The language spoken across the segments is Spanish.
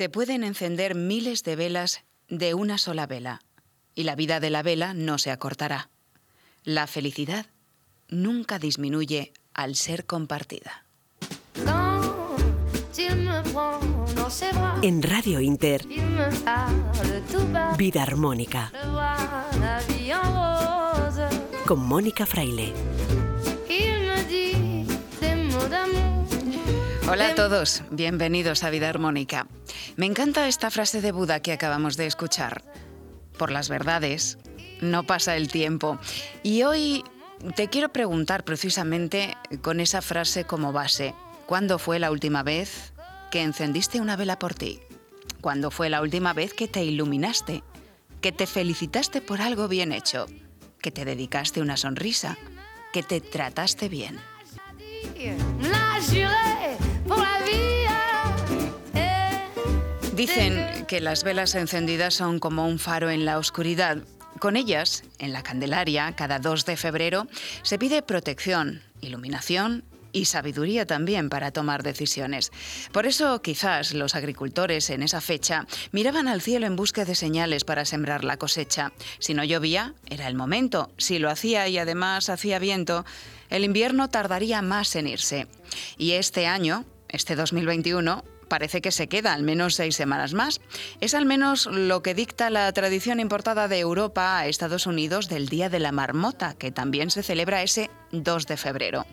Se pueden encender miles de velas de una sola vela y la vida de la vela no se acortará. La felicidad nunca disminuye al ser compartida. En Radio Inter, Vida Armónica, con Mónica Fraile. Hola a todos, bienvenidos a Vida Armónica. Me encanta esta frase de Buda que acabamos de escuchar. Por las verdades, no pasa el tiempo. Y hoy te quiero preguntar precisamente con esa frase como base. ¿Cuándo fue la última vez que encendiste una vela por ti? ¿Cuándo fue la última vez que te iluminaste? ¿Que te felicitaste por algo bien hecho? ¿Que te dedicaste una sonrisa? ¿Que te trataste bien? Dicen que las velas encendidas son como un faro en la oscuridad. Con ellas, en la Candelaria, cada 2 de febrero, se pide protección, iluminación y sabiduría también para tomar decisiones. Por eso quizás los agricultores en esa fecha miraban al cielo en busca de señales para sembrar la cosecha. Si no llovía, era el momento. Si lo hacía y además hacía viento, el invierno tardaría más en irse. Y este año, este 2021, parece que se queda al menos seis semanas más. Es al menos lo que dicta la tradición importada de Europa a Estados Unidos del Día de la Marmota, que también se celebra ese 2 de febrero.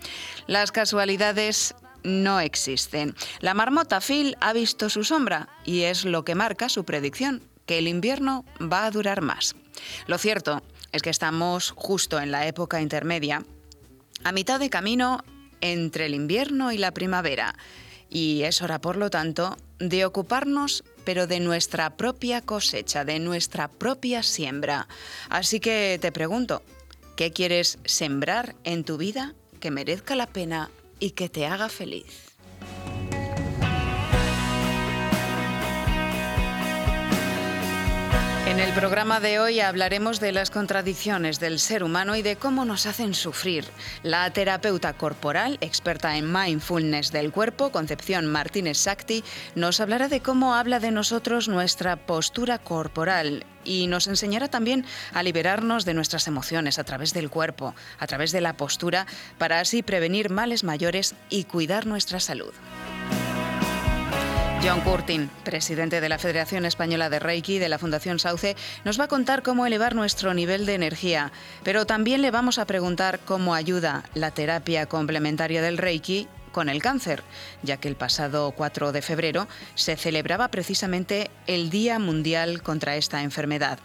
Las casualidades no existen. La marmota Phil ha visto su sombra y es lo que marca su predicción, que el invierno va a durar más. Lo cierto es que estamos justo en la época intermedia, a mitad de camino entre el invierno y la primavera y es hora, por lo tanto, de ocuparnos, pero de nuestra propia cosecha, de nuestra propia siembra. Así que te pregunto, ¿qué quieres sembrar en tu vida que merezca la pena y que te haga feliz? En el programa de hoy hablaremos de las contradicciones del ser humano y de cómo nos hacen sufrir. La terapeuta corporal, experta en mindfulness del cuerpo, Concepción Martínez Sakti, nos hablará de cómo habla de nosotros nuestra postura corporal y nos enseñará también a liberarnos de nuestras emociones a través del cuerpo, a través de la postura, para así prevenir males mayores y cuidar nuestra salud. John Curtin, presidente de la Federación Española de Reiki de la Fundación Sauce, nos va a contar cómo elevar nuestro nivel de energía, pero también le vamos a preguntar cómo ayuda la terapia complementaria del Reiki con el cáncer, ya que el pasado 4 de febrero se celebraba precisamente el Día Mundial contra esta enfermedad.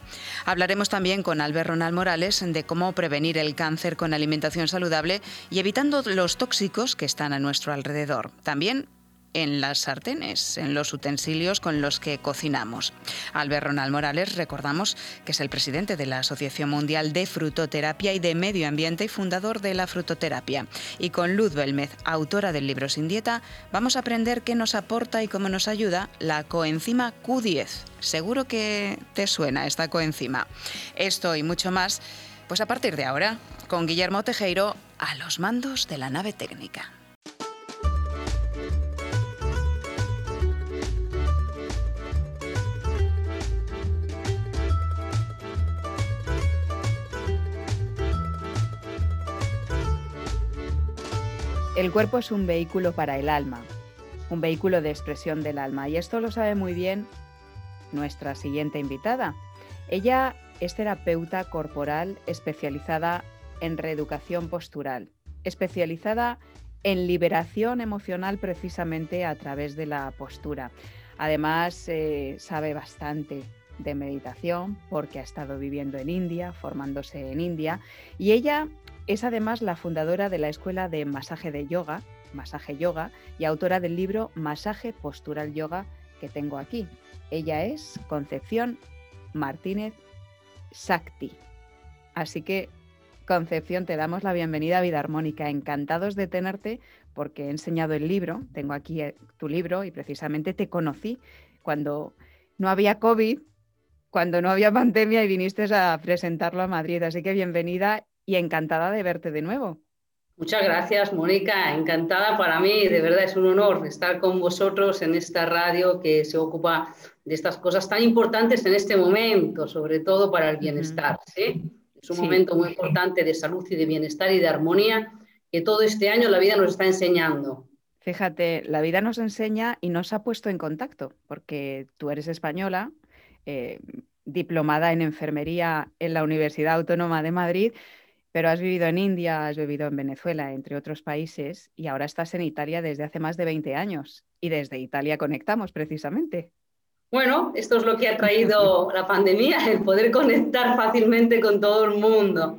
Hablaremos también con Albert Ronald Morales de cómo prevenir el cáncer con alimentación saludable y evitando los tóxicos que están a nuestro alrededor. También en las sartenes, en los utensilios con los que cocinamos. Albert Ronald Morales, recordamos que es el presidente de la Asociación Mundial de Frutoterapia y de Medio Ambiente y fundador de la frutoterapia. Y con Luz Belmez, autora del libro Sin Dieta, vamos a aprender qué nos aporta y cómo nos ayuda la coenzima Q10. Seguro que te suena esta coenzima. Esto y mucho más, pues a partir de ahora, con Guillermo Tejeiro a los mandos de la nave técnica. El cuerpo es un vehículo para el alma, un vehículo de expresión del alma. Y esto lo sabe muy bien nuestra siguiente invitada. Ella es terapeuta corporal especializada en reeducación postural, especializada en liberación emocional precisamente a través de la postura. Además, eh, sabe bastante de meditación porque ha estado viviendo en India, formándose en India, y ella es además la fundadora de la Escuela de Masaje de Yoga, Masaje Yoga, y autora del libro Masaje Postural Yoga que tengo aquí. Ella es Concepción Martínez Sakti. Así que, Concepción, te damos la bienvenida a Vida Armónica. Encantados de tenerte porque he enseñado el libro, tengo aquí eh, tu libro y precisamente te conocí cuando no había COVID, cuando no había pandemia y viniste a presentarlo a Madrid. Así que bienvenida y encantada de verte de nuevo. Muchas gracias, Mónica. Encantada para mí. De verdad es un honor estar con vosotros en esta radio que se ocupa de estas cosas tan importantes en este momento, sobre todo para el bienestar. ¿sí? Es un momento muy importante de salud y de bienestar y de armonía que todo este año la vida nos está enseñando. Fíjate, la vida nos enseña y nos ha puesto en contacto, porque tú eres española, eh, diplomada en enfermería en la Universidad Autónoma de Madrid, pero has vivido en India, has vivido en Venezuela, entre otros países, y ahora estás en Italia desde hace más de 20 años. Y desde Italia conectamos precisamente. Bueno, esto es lo que ha traído la pandemia, el poder conectar fácilmente con todo el mundo.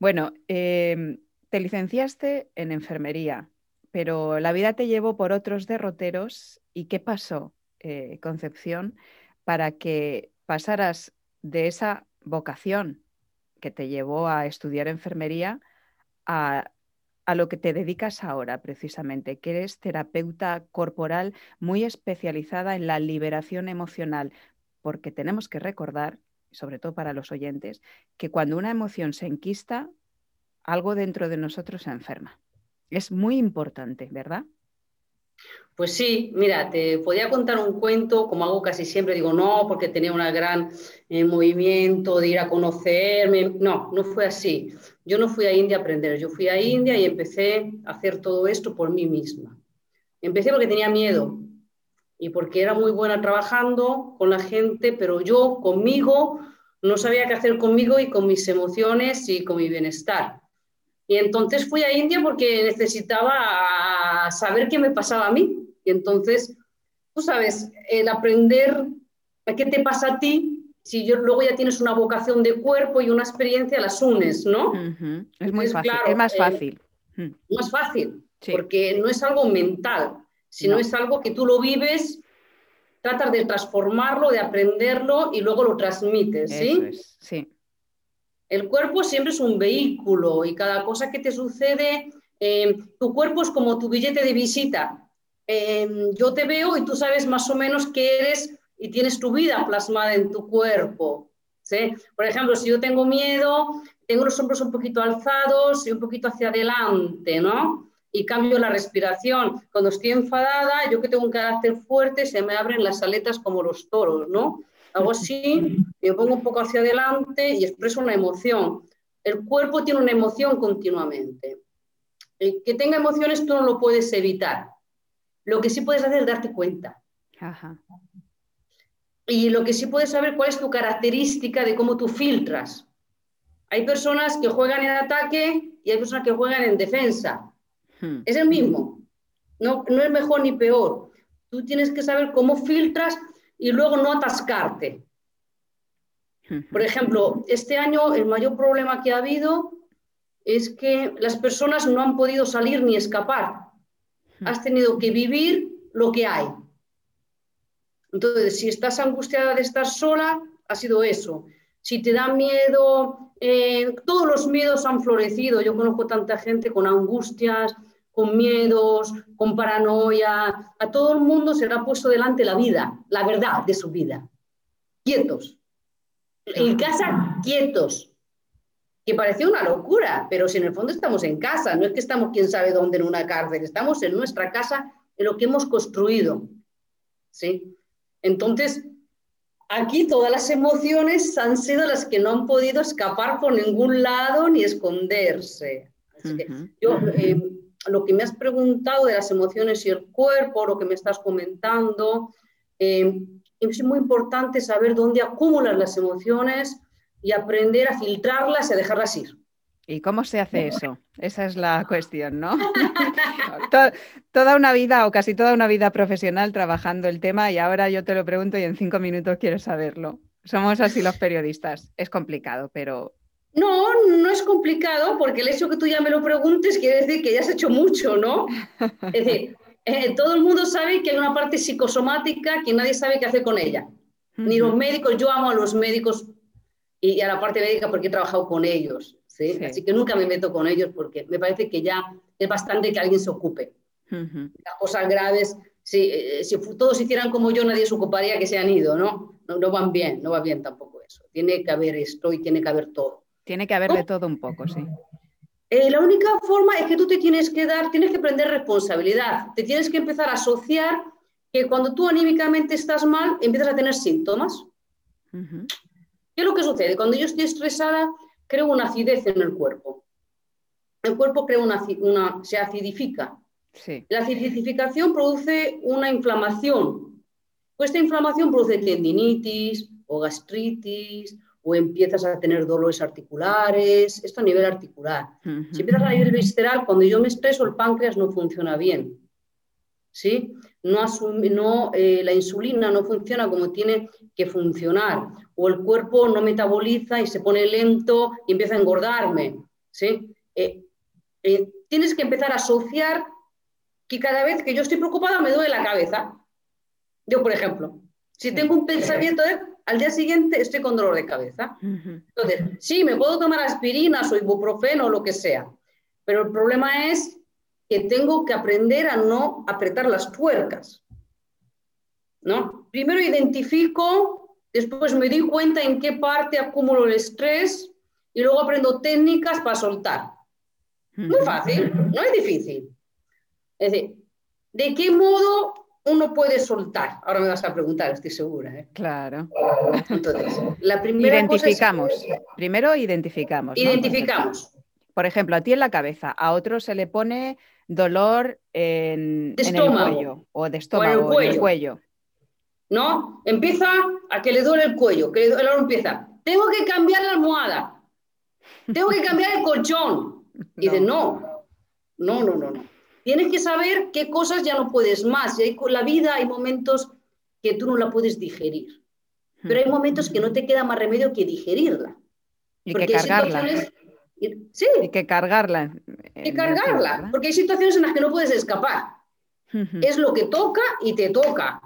Bueno, em, te licenciaste en enfermería, pero la vida te llevó por otros derroteros. ¿Y qué pasó, eh, Concepción, para que pasaras de esa vocación que te llevó a estudiar enfermería a, lo que te dedicas ahora precisamente, que eres terapeuta corporal muy especializada en la liberación emocional, porque tenemos que recordar, sobre todo para los oyentes, que cuando una emoción se enquista, algo dentro de nosotros se enferma. Es muy importante, ¿verdad? Pues sí, mira, te podía contar un cuento, como hago casi siempre, digo no, porque tenía un gran eh, movimiento de ir a conocerme. No, no fue así. Yo no fui a India a aprender, yo fui a India y empecé a hacer todo esto por mí misma. Empecé porque tenía miedo y porque era muy buena trabajando con la gente, pero yo conmigo no sabía qué hacer conmigo y con mis emociones y con mi bienestar. Y entonces fui a India porque necesitaba saber qué me pasaba a mí. Y entonces, tú sabes, el aprender qué te pasa a ti, si yo, luego ya tienes una vocación de cuerpo y una experiencia, las unes, ¿no? Es muy fácil, es más eh, fácil. más fácil, porque no es algo mental, sino es algo que tú lo vives, tratas de transformarlo, de aprenderlo y luego lo transmites, ¿sí? sí. El cuerpo siempre es un vehículo y cada cosa que te sucede, eh, tu cuerpo es como tu billete de visita. Em, yo te veo y tú sabes más o menos qué eres y tienes tu vida plasmada en tu cuerpo. ¿sí? Por ejemplo, si yo tengo miedo, tengo los hombros un poquito alzados y un poquito hacia adelante, ¿no? Y cambio la respiración. Cuando estoy enfadada, yo que tengo un carácter fuerte, se me abren las aletas como los toros, ¿no? Hago así, me pongo un poco hacia adelante y expreso una emoción. El cuerpo tiene una emoción continuamente. El que tenga emociones tú no lo puedes evitar. Lo que sí puedes hacer es darte cuenta. Y lo que sí puedes saber cuál es tu característica de cómo tú filtras. Hay personas que juegan en ataque y hay personas que juegan en defensa. Hmm. Es el mismo. No, no es mejor ni peor. Tú tienes que saber cómo filtras y luego no atascarte. Por ejemplo, este año el mayor problema que ha habido es que las personas no han podido salir ni escapar has tenido que vivir lo que hay. Entonces, si estás angustiada de estar sola, ha sido eso. Si te da miedo, eh, todos los miedos han florecido. Yo conozco tanta gente con angustias, con miedos, con paranoia. A todo el mundo se le ha puesto delante la vida, la verdad de su vida. Quietos. En casa, quietos que parecía una locura, pero si en el fondo estamos en casa, no es que estamos quién sabe dónde en una cárcel, estamos en nuestra casa, en lo que hemos construido. ¿sí? Entonces, aquí todas las emociones han sido las que no han podido escapar por ningún lado ni esconderse. yo, eh, lo que me has preguntado de las emociones y el cuerpo, lo que me estás comentando, eh, es muy importante saber dónde acumulan las emociones y aprender a filtrarlas y a dejarlas ir. ¿Y cómo se hace eso? Esa es la cuestión, ¿no? toda una vida o casi toda una vida profesional trabajando el tema y ahora yo te lo pregunto y en cinco minutos quiero saberlo. Somos así los periodistas. Es complicado, pero... No, no es complicado porque el hecho que tú ya me lo preguntes quiere decir que ya has hecho mucho, ¿no? Es decir, eh, todo el mundo sabe que hay una parte psicosomática que nadie sabe qué hacer con ella. Ni los médicos, yo amo a los médicos y, a la parte médica porque he trabajado con ellos. ¿sí? Así que nunca me meto con ellos porque me parece que ya es bastante que alguien se ocupe. Las cosas graves, si, eh, si, todos hicieran como yo, nadie se ocuparía que se han ido, ¿no? ¿no? No van bien, no va bien tampoco eso. Tiene que haber esto y tiene que haber todo. Tiene que haber de todo un poco, sí. Eh, la única forma es que tú te tienes que dar, tienes que aprender responsabilidad, te tienes que empezar a asociar que cuando tú anímicamente estás mal, empiezas a tener síntomas. ¿Qué es lo que sucede? Cuando yo estoy estresada, creo una acidez en el cuerpo. El cuerpo crea una, una se acidifica. La acidificación produce una inflamación. Pues esta inflamación produce tendinitis o gastritis o empiezas a tener dolores articulares, esto a nivel articular. Si empiezas a nivel visceral, cuando yo me estreso, el páncreas no funciona bien. ¿Sí? No, no eh, la insulina no funciona como tiene que funcionar, o el cuerpo no metaboliza y se pone lento y empieza a engordarme. ¿sí? Eh, eh, tienes que empezar a asociar que cada vez que yo estoy preocupada me duele la cabeza. Yo, por ejemplo, si tengo un pensamiento de al día siguiente estoy con dolor de cabeza. Entonces, sí, me puedo tomar aspirinas o ibuprofeno o lo que sea, pero el problema es que tengo que aprender a no apretar las tuercas. ¿no? Primero identifico, después me doy cuenta en qué parte acumulo el estrés y luego aprendo técnicas para soltar. Muy fácil, no es difícil. Es decir, ¿de qué modo uno puede soltar. Ahora me vas a preguntar, estoy segura. ¿eh? Claro. Entonces, la primera identificamos. Primero identificamos. Identificamos. Por ejemplo, a ti en la cabeza, a otro se le pone dolor en, el cuello o de estómago o en el cuello. ¿No? Empieza a que le duele el cuello, que le duele, empieza. Tengo que cambiar la almohada. Tengo que cambiar el colchón. Y dice, no, no, no, no, no. Tienes que saber qué cosas ya no puedes más. Y con la vida hay momentos que tú no la puedes digerir. Pero hay momentos que no te queda más remedio que digerirla. Y que cargarla. Sí. Y que cargarla. Y cargarla. Porque hay situaciones en las que no puedes escapar. Es lo que toca y te toca.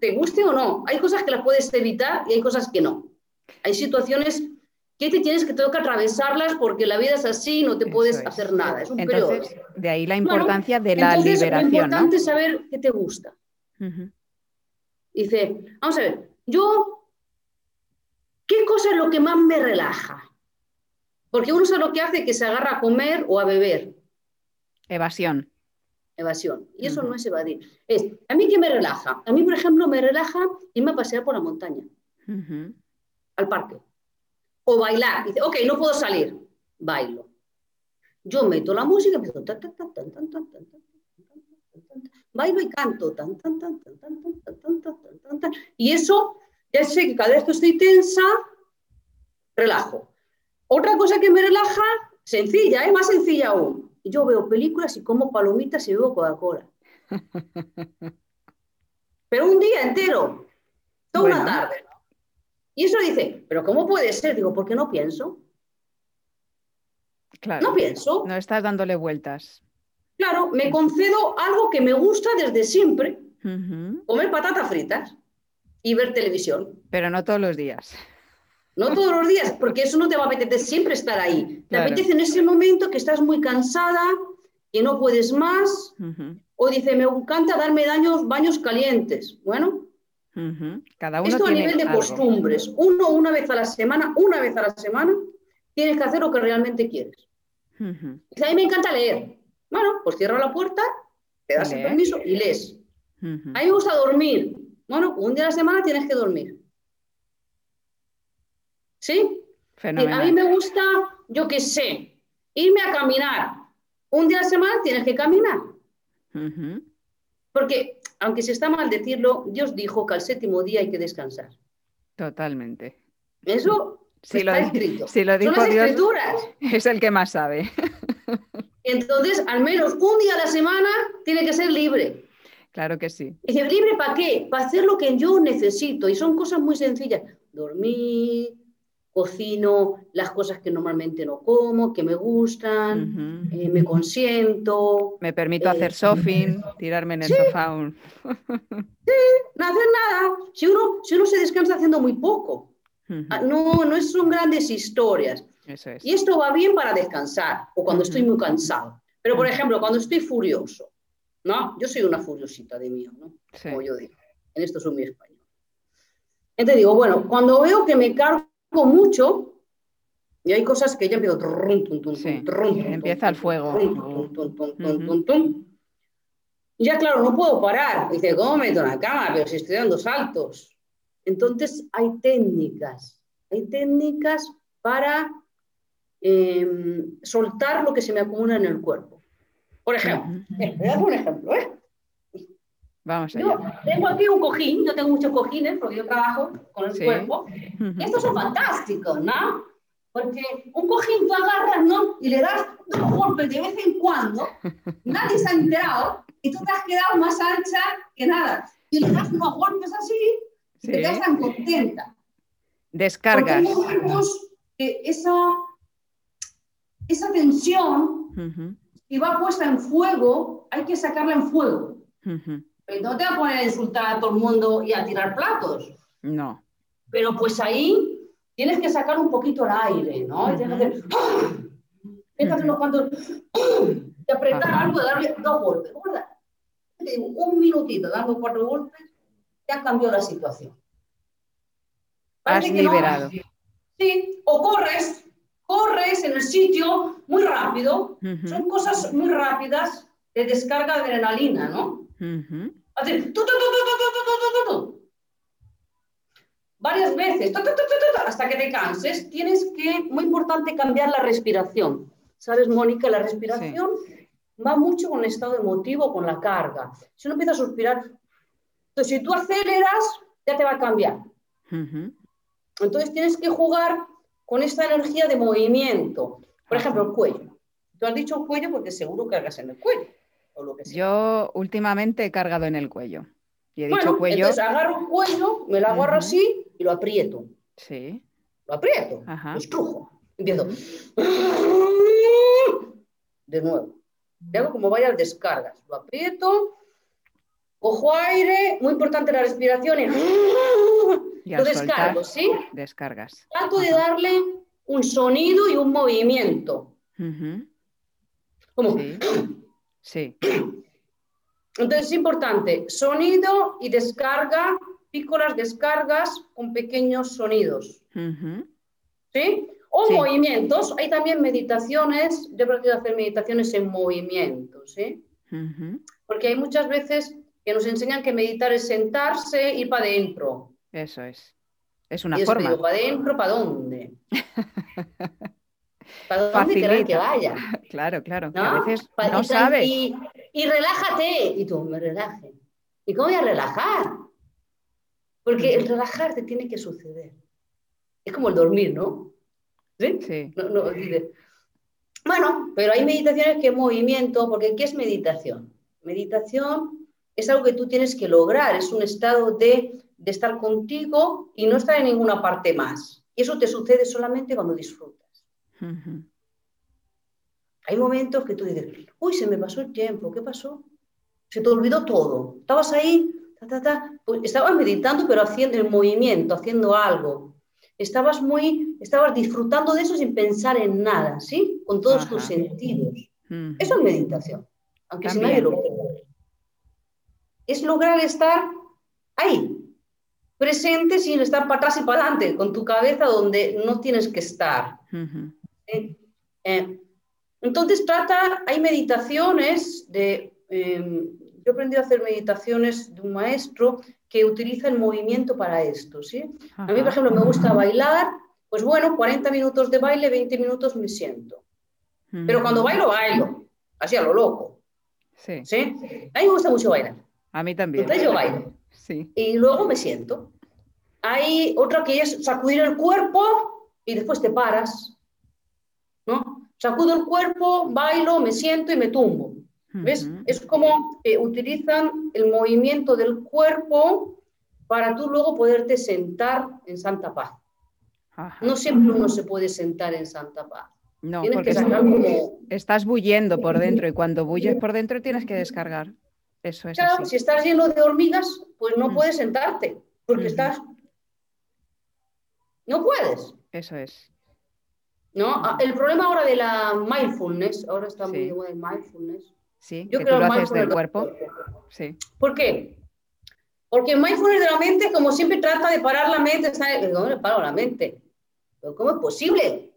Te guste o no. Hay cosas que las puedes evitar y hay cosas que no. Hay situaciones que te tienes que tocar atravesarlas porque la vida es así, no te puedes hacer nada. Es un entonces, De ahí la importancia de la liberación. Lo importante es saber qué te gusta. Dice, vamos a ver, yo, ¿qué cosa es lo que más me relaja? Porque uno sabe lo que hace, que se agarra a comer o a beber. Evasión. Evasión. Y eso no es evadir. Es, ¿a mí qué me relaja? A mí, por ejemplo, me relaja irme a pasear por la montaña, al parque o bailar. Dice, ok, no puedo salir, bailo. Yo meto la música, empiezo, bailo y canto, y eso, ya sé que cada vez que estoy tensa, relajo. Otra cosa que me relaja, sencilla, es más sencilla aún. Yo veo películas y como palomitas y bebo Coca-Cola. Pero un día entero, toda una tarde. Y eso dice, pero ¿cómo puede ser? Digo, ¿por qué no pienso? Claro. No pienso. No estás dándole vueltas. Claro, me concedo algo que me gusta desde siempre, comer patatas fritas y ver televisión. Pero no todos los días. No todos los días, porque eso no te va a apetecer siempre estar ahí. Te apetece en ese momento que estás muy cansada, que no puedes más, o dice, me encanta darme daños, baños calientes. Bueno, cada uno Esto a nivel de costumbres. Uno una vez a la semana, una vez a la semana, tienes que hacer lo que realmente quieres. A mí me encanta leer. Bueno, pues cierra la puerta, te das el permiso y lees. A mí me gusta dormir. Bueno, un día a la semana tienes que dormir. ¿Sí? A mí me gusta, yo qué sé, irme a caminar. Un día a la semana tienes que caminar. Porque aunque se está mal decirlo, Dios dijo que al séptimo día hay que descansar. Totalmente. Eso está escrito. Si lo dijo Son las escrituras. Es el que más sabe. Entonces, al menos un día a la semana tiene que ser libre. Claro que sí. Y libre para qué? Para hacer lo que yo necesito. Y son cosas muy sencillas. Dormir, cocino las cosas que normalmente no como, que me gustan, eh, me consiento. Me permito hacer eh, shopping, tirarme en el sofá. sí, no hacer nada. Si uno, si uno se descansa haciendo muy poco, ah, no, no son grandes historias. Y esto va bien para descansar o cuando estoy muy cansado. Pero, por ejemplo, cuando estoy furioso, ¿no? Yo soy una furiosita de mío, ¿no? Como yo digo. En esto soy muy español. Entonces digo, bueno, cuando veo que me cargo mucho, Y hay cosas que ya empiezo. Sí, empieza el fuego. Y Ya, claro, no puedo parar. Dice, ¿cómo me meto en la cama? Pero si estoy dando saltos. Entonces, hay técnicas. Hay técnicas para eh, soltar lo que se me acumula en el cuerpo. Por ejemplo, voy a dar un ejemplo, ¿eh? Vamos Yo allá. tengo aquí un cojín, yo tengo muchos cojines porque yo trabajo con el Sí. cuerpo. Estos son fantásticos, ¿no? Porque un cojín tú agarras, ¿no? Y le das dos golpes de vez en cuando, nadie se ha enterado y tú te has quedado más ancha que nada. Y le das unos golpes así y te Sí. quedas tan contenta. Porque Descargas. hay momentos que esa, esa tensión Ujú, que va puesta en fuego, hay que sacarla en fuego. ujú. Pero no te vas a poner a insultar a todo el mundo y a tirar platos. No. Pero pues ahí tienes que sacar un poquito el aire, ¿no? Y tienes que hacer, tienes que hacer unos cuantos, y apretar Ajá. algo, darle dos golpes. Un minutito dando cuatro golpes, ya cambió la situación. Has no. liberado. Sí, o corres, corres en el sitio muy rápido. Son cosas muy rápidas de descarga de adrenalina, ¿no? Hacer Varias veces, hasta que te canses, tienes que, muy importante, cambiar la respiración. ¿Sabes, Mónica? La respiración va mucho con el estado emotivo, con la carga. Si uno empieza a suspirar, entonces si tú aceleras, ya te va a cambiar. Entonces tienes que jugar con esta energía de movimiento. Por ejemplo, el cuello. Tú has dicho el cuello porque seguro cargas en el cuello. O lo que sea. Yo últimamente he cargado en el cuello. Y he dicho cuello. entonces agarro un cuello, me lo agarro así y lo aprieto. Sí. Lo aprieto, Ajá. lo estrujo. Empiezo. De nuevo. Y hago como varias descargas. Lo aprieto, cojo aire, muy importante la respiración. Y Y lo descargo, soltar, ¿sí? descargas. Trato de darle un sonido y un movimiento. Ujú, Como, Sí. Sí. Entonces es importante, sonido y descarga, pícolas descargas con pequeños sonidos. ¿Sí? O Sí. movimientos. Hay también meditaciones. Yo he practicado hacer meditaciones en movimiento, ¿sí? Porque hay muchas veces que nos enseñan que meditar es sentarse y ir para adentro. Eso es. Es una y forma. ¿para adentro? ¿Para dónde? ¿Para dónde querrán que Facilita. vaya? Claro, claro. ¿No? a veces Pa- no y, sabes. Y, y relájate. Y tú, me relaje. ¿Y cómo voy a relajar? Porque el relajar te tiene que suceder. Es como el dormir, ¿no? ¿Sí? Sí. No, no. Bueno, pero hay meditaciones que movimiento, porque ¿qué es meditación? Meditación es algo que tú tienes que lograr, es un estado de, de estar contigo y no estar en ninguna parte más. Y eso te sucede solamente cuando disfrutas. Hay momentos que tú dices, uy, se me pasó el tiempo, ¿qué pasó? Se te olvidó todo. Estabas ahí, ta, ta, ta, pues estabas meditando, pero haciendo el movimiento, haciendo algo. Estabas muy, estabas disfrutando de eso sin pensar en nada, ¿sí? Con todos tus sentidos. Ujú. Eso es meditación, aunque si nadie lo cree. Es lograr estar ahí, presente sin estar para atrás y para adelante, con tu cabeza donde no tienes que estar. Ujú. ¿Sí? Eh, entonces trata, hay meditaciones de, eh, yo he aprendido a hacer meditaciones de un maestro que utiliza el movimiento para esto, ¿sí? A mí, por ejemplo, me gusta bailar, pues bueno, 40 minutos de baile, 20 minutos me siento. Pero cuando Ujú. bailo, bailo, así a lo loco, Sí. ¿sí? A mí me gusta mucho bailar. A mí también. Entonces yo bailo Sí. y luego me siento. Hay otra que es sacudir el cuerpo y después te paras. Sacudo el cuerpo, bailo, me siento y me tumbo. ¿Ves? Es como que utilizan el movimiento del cuerpo para tú luego poderte sentar en santa paz. Ajá. No siempre uno se puede sentar en santa paz. No, Tienes porque que sacar como... estás bullendo por dentro y cuando bulles por dentro tienes que descargar. Eso es Claro, así. si estás lleno de hormigas, pues no Mm. puedes sentarte, porque estás... No puedes. Eso es. ¿No? Ah, El problema ahora de la mindfulness, ahora está muy Sí. de moda el mindfulness. Sí, Yo que creo tú lo el haces del cuerpo. Sí. ¿Por qué? Porque el mindfulness de la mente, como siempre trata de parar la mente, ¿sabes? ¿Dónde paro la mente? ¿Pero ¿Cómo es posible?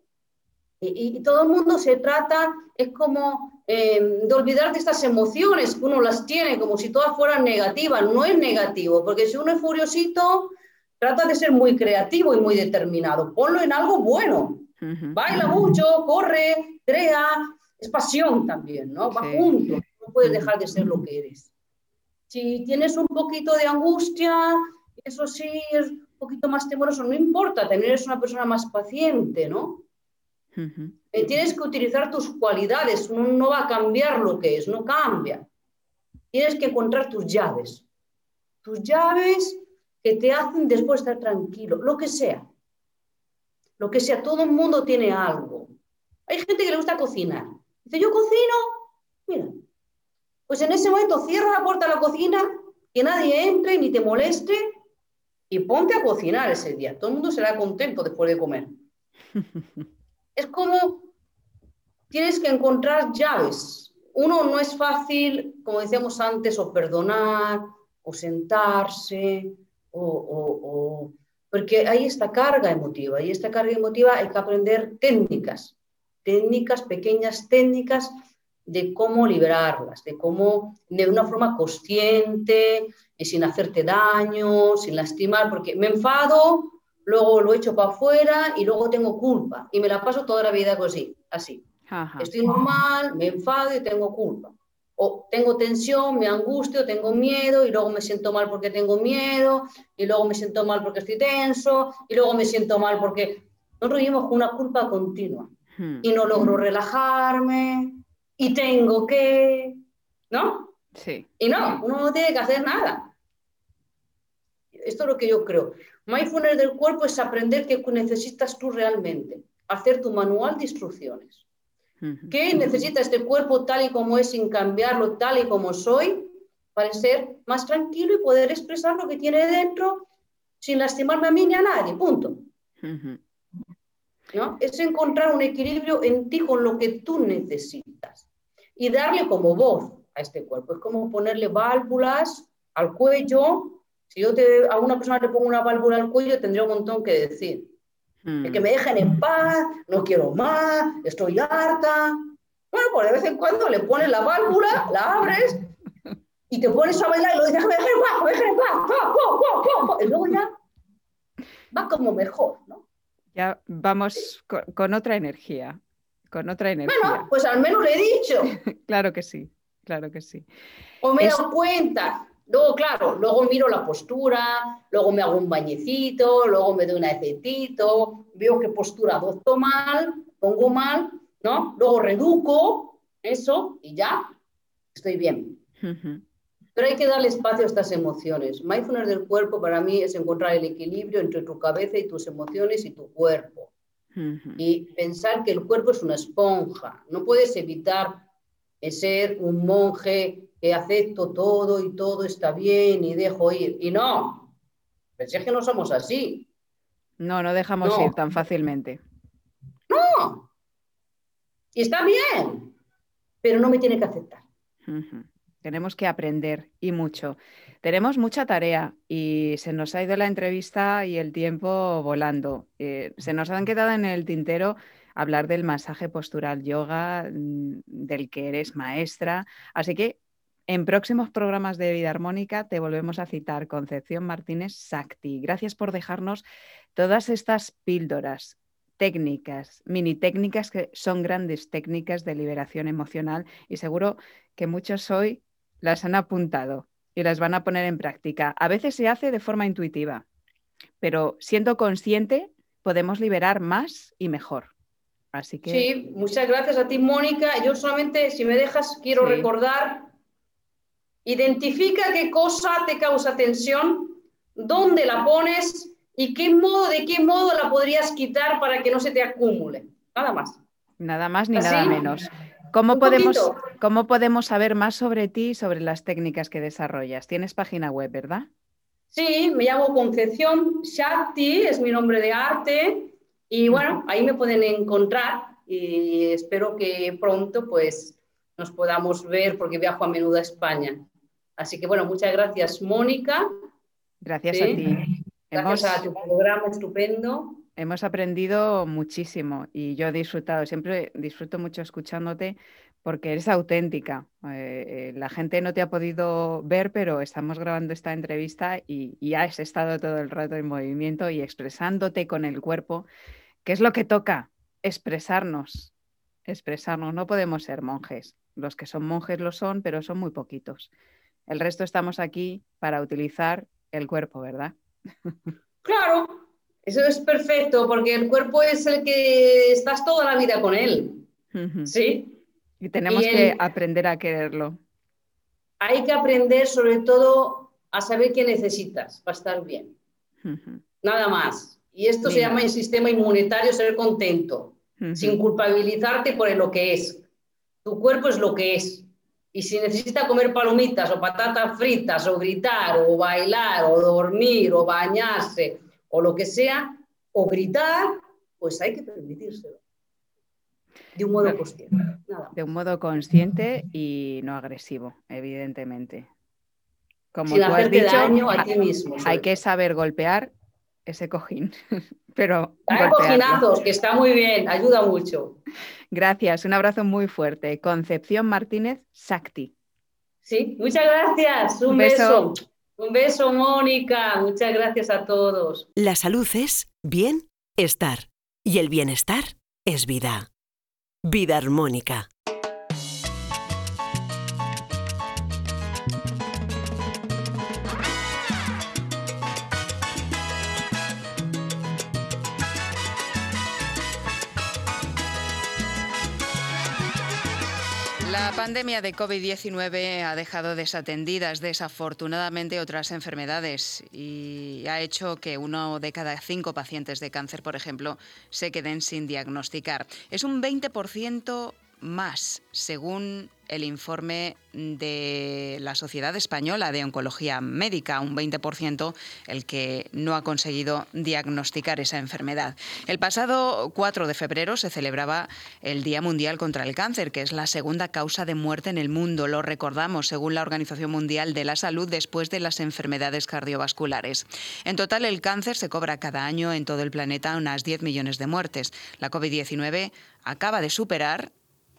Y, todo el mundo se trata, es como eh, de olvidar de estas emociones que uno las tiene, como si todas fueran negativas. No es negativo, porque si uno es furiosito, trata de ser muy creativo y muy determinado. Ponlo en algo bueno. Baila mucho, corre, crea. Es pasión también, ¿no? Va junto. No puedes dejar de ser lo que eres. Si tienes un poquito de angustia, eso sí es un poquito más temoroso, no importa, también eres una persona más paciente, ¿no? Eh, tienes que utilizar tus cualidades, no va a cambiar lo que es, no cambia. Tienes que encontrar tus llaves, tus llaves que te hacen después estar tranquilo, lo que sea. Lo que sea, todo el mundo tiene algo. Hay gente que le gusta cocinar. Dice, yo cocino, mira, pues en ese momento cierra la puerta de la cocina, que nadie entre ni te moleste y ponte a cocinar ese día. Todo el mundo será contento después de comer. es como tienes que encontrar llaves. Uno no es fácil, como decíamos antes, o perdonar, o sentarse, o, porque hay esta carga emotiva y esta carga emotiva hay que aprender técnicas, técnicas, pequeñas técnicas de cómo liberarlas, de cómo, de una forma consciente, y sin hacerte daño, sin lastimar, porque me enfado, luego lo echo para afuera y luego tengo culpa y me la paso toda la vida así, así. Estoy normal, me enfado y tengo culpa. O tengo tensión, me angustio, tengo miedo y luego me siento mal porque tengo miedo y luego me siento mal porque estoy tenso y luego me siento mal porque nosotros vivimos con una culpa continua hmm. y no logro relajarme y tengo que, ¿no? Sí. Y no, uno no tiene que hacer nada. Esto es lo que yo creo. Mindfulness del cuerpo es aprender qué necesitas tú realmente, hacer tu manual de instrucciones. ¿Qué necesita este cuerpo tal y como es sin cambiarlo tal y como soy para ser más tranquilo y poder expresar lo que tiene dentro sin lastimarme a mí ni a nadie? Punto. ¿No? Es encontrar un equilibrio en ti con lo que tú necesitas y darle como voz a este cuerpo. Es como ponerle válvulas al cuello si yo a una persona le pongo una válvula al cuello, tendría un montón que decir. Hmm. que me dejen en paz, no quiero más, estoy harta. Bueno, pues de vez en cuando le pones la válvula, la abres y te pones a bailar y lo dices, déjame en paz, déjame en paz, y luego ya va como mejor, ¿no? Ya vamos con, con otra energía, con otra energía. Bueno, pues al menos le he dicho. claro que sí, claro que sí. O me he dado cuenta Luego, claro, luego miro la postura, luego me hago un bañecito, luego me doy un aceitito, veo qué postura adopto mal, pongo mal, ¿no? Luego reduco eso y ya estoy bien. Pero hay que darle espacio a estas emociones. Mindfulness del cuerpo para mí es encontrar el equilibrio entre tu cabeza y tus emociones y tu cuerpo. Y pensar que el cuerpo es una esponja. No puedes evitar ser un monje que acepto todo y todo está bien y dejo ir. Y no, pensé que no somos así. No, no dejamos ir tan fácilmente. No. Y está bien, pero no me tiene que aceptar. Tenemos que aprender y mucho. Tenemos mucha tarea y se nos ha ido la entrevista y el tiempo volando. Eh, se nos han quedado en el tintero hablar del masaje postural yoga, mm, del que eres maestra. Así que en próximos programas de Vida Armónica te volvemos a citar Concepción Martínez Sakti. Gracias por dejarnos todas estas píldoras, técnicas, mini técnicas que son grandes técnicas de liberación emocional y seguro que muchos hoy las han apuntado y las van a poner en práctica. A veces se hace de forma intuitiva, pero siendo consciente podemos liberar más y mejor. Así que... Sí, muchas gracias a ti, Mónica. Yo solamente, si me dejas, quiero recordar Identifica qué cosa te causa tensión, dónde la pones y qué modo, de qué modo la podrías quitar para que no se te acumule. Nada más. Nada más ni nada menos. ¿Cómo podemos, ¿Cómo podemos saber más sobre ti y sobre las técnicas que desarrollas? Tienes página web, ¿verdad? Sí, me llamo Concepción Shakti, es mi nombre de arte. Y bueno, ahí me pueden encontrar y espero que pronto pues nos podamos ver porque viajo a menudo a España. Así que bueno, muchas gracias, Mónica. Gracias a ti. Gracias a tu programa estupendo. Hemos aprendido muchísimo y yo he disfrutado, siempre disfruto mucho escuchándote porque eres auténtica. Eh, eh, la gente no te ha podido ver, pero estamos grabando esta entrevista y, has estado todo el rato en movimiento y expresándote con el cuerpo, que es lo que toca, expresarnos, expresarnos. No podemos ser monjes. Los que son monjes lo son, pero son muy poquitos. El resto estamos aquí para utilizar el cuerpo, ¿verdad? Claro, eso es perfecto, porque el cuerpo es el que estás toda la vida con él. ¿Sí? Y tenemos que aprender a quererlo. Hay que aprender sobre todo a saber qué necesitas para estar bien. Nada más. Y esto se llama el sistema inmunitario ser contento, sin culpabilizarte por lo que es. Tu cuerpo es lo que es. Y si necesita comer palomitas o patatas fritas o gritar o bailar o dormir o bañarse o lo que sea, o gritar, pues hay que permitírselo. De un modo consciente. De un modo consciente y no agresivo, evidentemente. Como Sin tú has dicho, daño a ti mismo. Hay que saber golpear ese cojín. Pero Hay cojinazos, que está muy bien, ayuda mucho. Gracias, un abrazo muy fuerte. Concepción Martínez Sakti. Sí, muchas gracias. Un, beso. Un beso, Mónica. Muchas gracias a todos. La salud es bien estar. Y el bienestar es vida. Vida armónica. Pandemia de COVID-19 ha dejado desatendidas desafortunadamente otras enfermedades y ha hecho que uno de cada cinco pacientes de cáncer, por ejemplo, se queden sin diagnosticar. Es un 20% más, según el informe de la Sociedad Española de Oncología Médica, un 20% el que no ha conseguido diagnosticar esa enfermedad. El pasado 4 de febrero se celebraba el Día Mundial contra el Cáncer, que es la segunda causa de muerte en el mundo. Lo recordamos según la Organización Mundial de la Salud después de las enfermedades cardiovasculares. En total, el cáncer se cobra cada año en todo el planeta unas 10 millones de muertes. La COVID-19 acaba de superar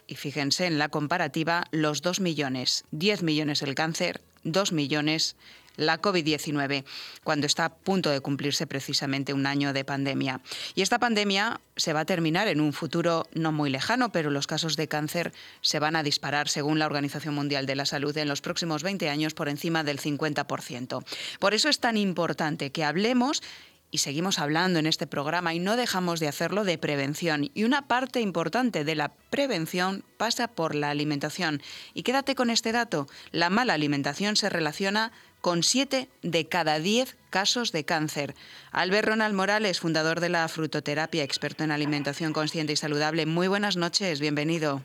y fíjense en la comparativa, los 2 millones, 10 millones el cáncer, 2 millones la COVID-19, cuando está a punto de cumplirse precisamente un año de pandemia. Y esta pandemia se va a terminar en un futuro no muy lejano, pero los casos de cáncer se van a disparar, según la Organización Mundial de la Salud, en los próximos 20 años por encima del 50%. Por eso es tan importante que hablemos y seguimos hablando en este programa y no dejamos de hacerlo de prevención. Y una parte importante de la prevención pasa por la alimentación. Y quédate con este dato, la mala alimentación se relaciona con 7 de cada 10 casos de cáncer. Albert Ronald Morales, fundador de la frutoterapia, experto en alimentación consciente y saludable. Muy buenas noches, bienvenido.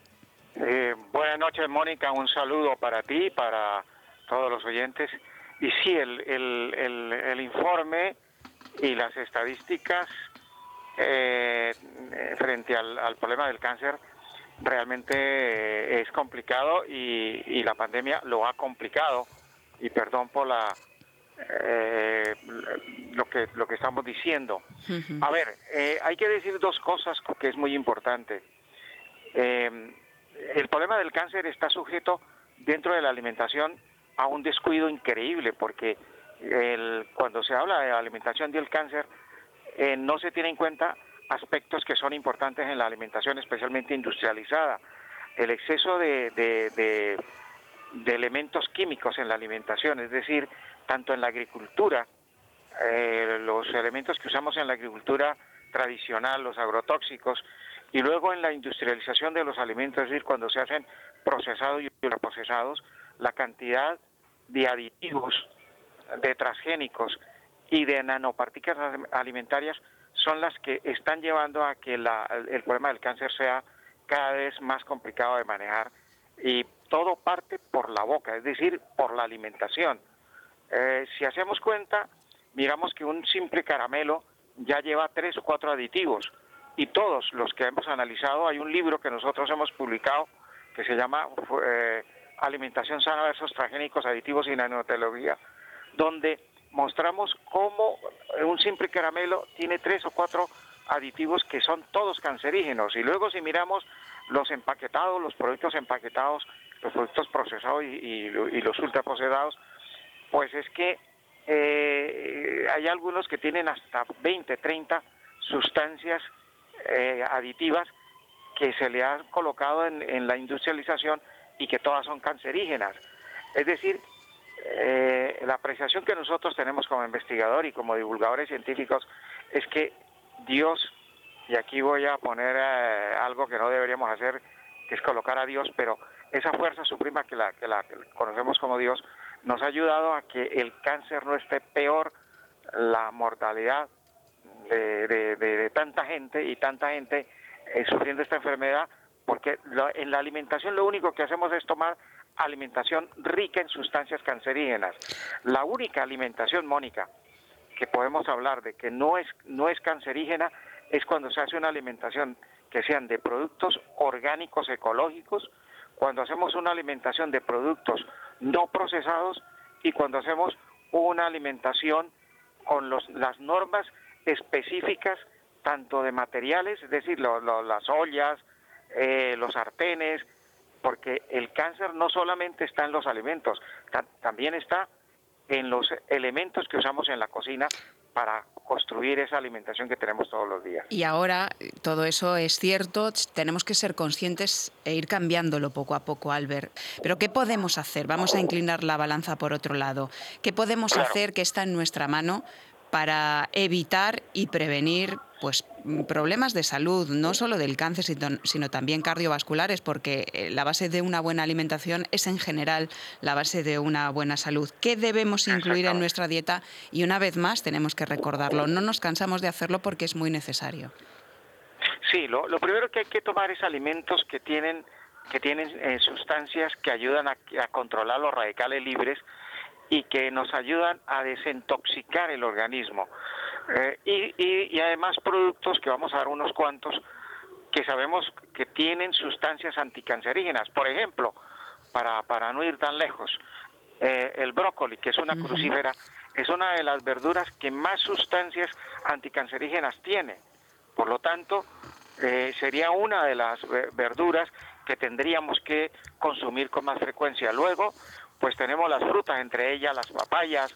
Eh, buenas noches, Mónica. Un saludo para ti, para todos los oyentes. Y sí, el, el, el informe y las estadísticas eh, frente al, problema del cáncer realmente eh, es complicado y, la pandemia lo ha complicado. Y perdón por la eh, lo que lo que estamos diciendo. A ver hay que decir dos cosas que es muy importante. El problema del cáncer está sujeto dentro de la alimentación a un descuido increíble porque el, cuando se habla de alimentación y el cáncer, eh, no se tiene en cuenta aspectos que son importantes en la alimentación, especialmente industrializada. El exceso de, elementos químicos en la alimentación, es decir, tanto en la agricultura, eh, los elementos que usamos en la agricultura tradicional, los agrotóxicos, y luego en la industrialización de los alimentos, es decir, cuando se hacen procesados y ultraprocesados, la cantidad de aditivos de transgénicos y de nanopartículas alimentarias son las que están llevando a que el problema del cáncer sea cada vez más complicado de manejar y todo parte por la boca, es decir, por la alimentación. Eh, si hacemos cuenta, miramos que un simple caramelo ya lleva tres o cuatro aditivos y todos los que hemos analizado, hay un libro que nosotros hemos publicado que se llama eh, Alimentación sana versus transgénicos, aditivos y nanotecnología, donde mostramos cómo un simple caramelo tiene tres o cuatro aditivos que son todos cancerígenos. Y luego si miramos los empaquetados, los productos empaquetados, los productos procesados y, los ultraprocesados, pues es que eh, hay algunos que tienen hasta 20, 30 sustancias eh, aditivas que se le han colocado en, la industrialización y que todas son cancerígenas. Es decir, eh, la apreciación que nosotros tenemos como investigador y como divulgadores científicos es que Dios, y aquí voy a poner eh, algo que no deberíamos hacer, que es colocar a Dios, pero esa fuerza suprema que la, que la conocemos como Dios, nos ha ayudado a que el cáncer no esté peor, la mortalidad de, tanta gente y tanta gente eh, sufriendo esta enfermedad, porque en la alimentación lo único que hacemos es tomar alimentación rica en sustancias cancerígenas. La única alimentación, Mónica, que podemos hablar de que no es, no es cancerígena es cuando se hace una alimentación que sean de productos orgánicos ecológicos, cuando hacemos una alimentación de productos no procesados y cuando hacemos una alimentación con los, las normas específicas tanto de materiales, es decir, las ollas, eh, los sartenes, porque el cáncer no solamente está en los alimentos, también está en los elementos que usamos en la cocina para construir esa alimentación que tenemos todos los días. Y ahora todo eso es cierto, tenemos que ser conscientes e ir cambiándolo poco a poco, Albert. Pero ¿qué podemos hacer? Vamos a inclinar la balanza por otro lado. ¿Qué podemos hacer que está en nuestra mano para evitar y prevenir pues, problemas de salud, no solo del cáncer, sino también cardiovasculares, porque eh, la base de una buena alimentación es en general la base de una buena salud. ¿Qué debemos incluir en nuestra dieta? Y una vez más tenemos que recordarlo, no nos cansamos de hacerlo porque es muy necesario. Sí, lo, primero que hay que tomar es alimentos que tienen, que tienen eh, sustancias que ayudan a controlar los radicales libres, y que nos ayudan a desintoxicar el organismo. Eh, y, y, además productos que vamos a dar unos cuantos que sabemos que tienen sustancias anticancerígenas. Por ejemplo, para, para no ir tan lejos, eh, el brócoli, que es una crucífera, es una de las verduras que más sustancias anticancerígenas tiene. Por lo tanto, eh, sería una de las verduras que tendríamos que consumir con más frecuencia. Luego, pues tenemos las frutas, entre ellas las papayas,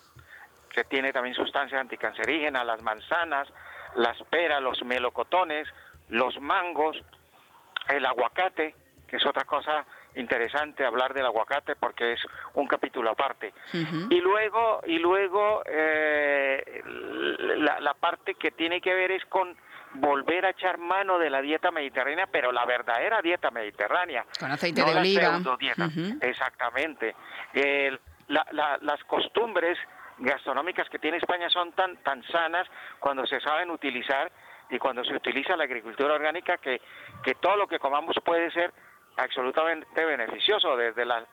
que tiene también sustancias anticancerígenas, las manzanas, las peras, los melocotones, los mangos, el aguacate, que es otra cosa interesante hablar del aguacate porque es un capítulo aparte. Y luego, y luego eh, la, la, parte que tiene que ver es con volver a echar mano de la dieta mediterránea, pero la verdadera dieta mediterránea. Con aceite de oliva. Exactamente. las costumbres gastronómicas que tiene España son tan, tan sanas cuando se saben utilizar y cuando se utiliza la agricultura orgánica que, que todo lo que comamos puede ser absolutamente beneficioso, desde las,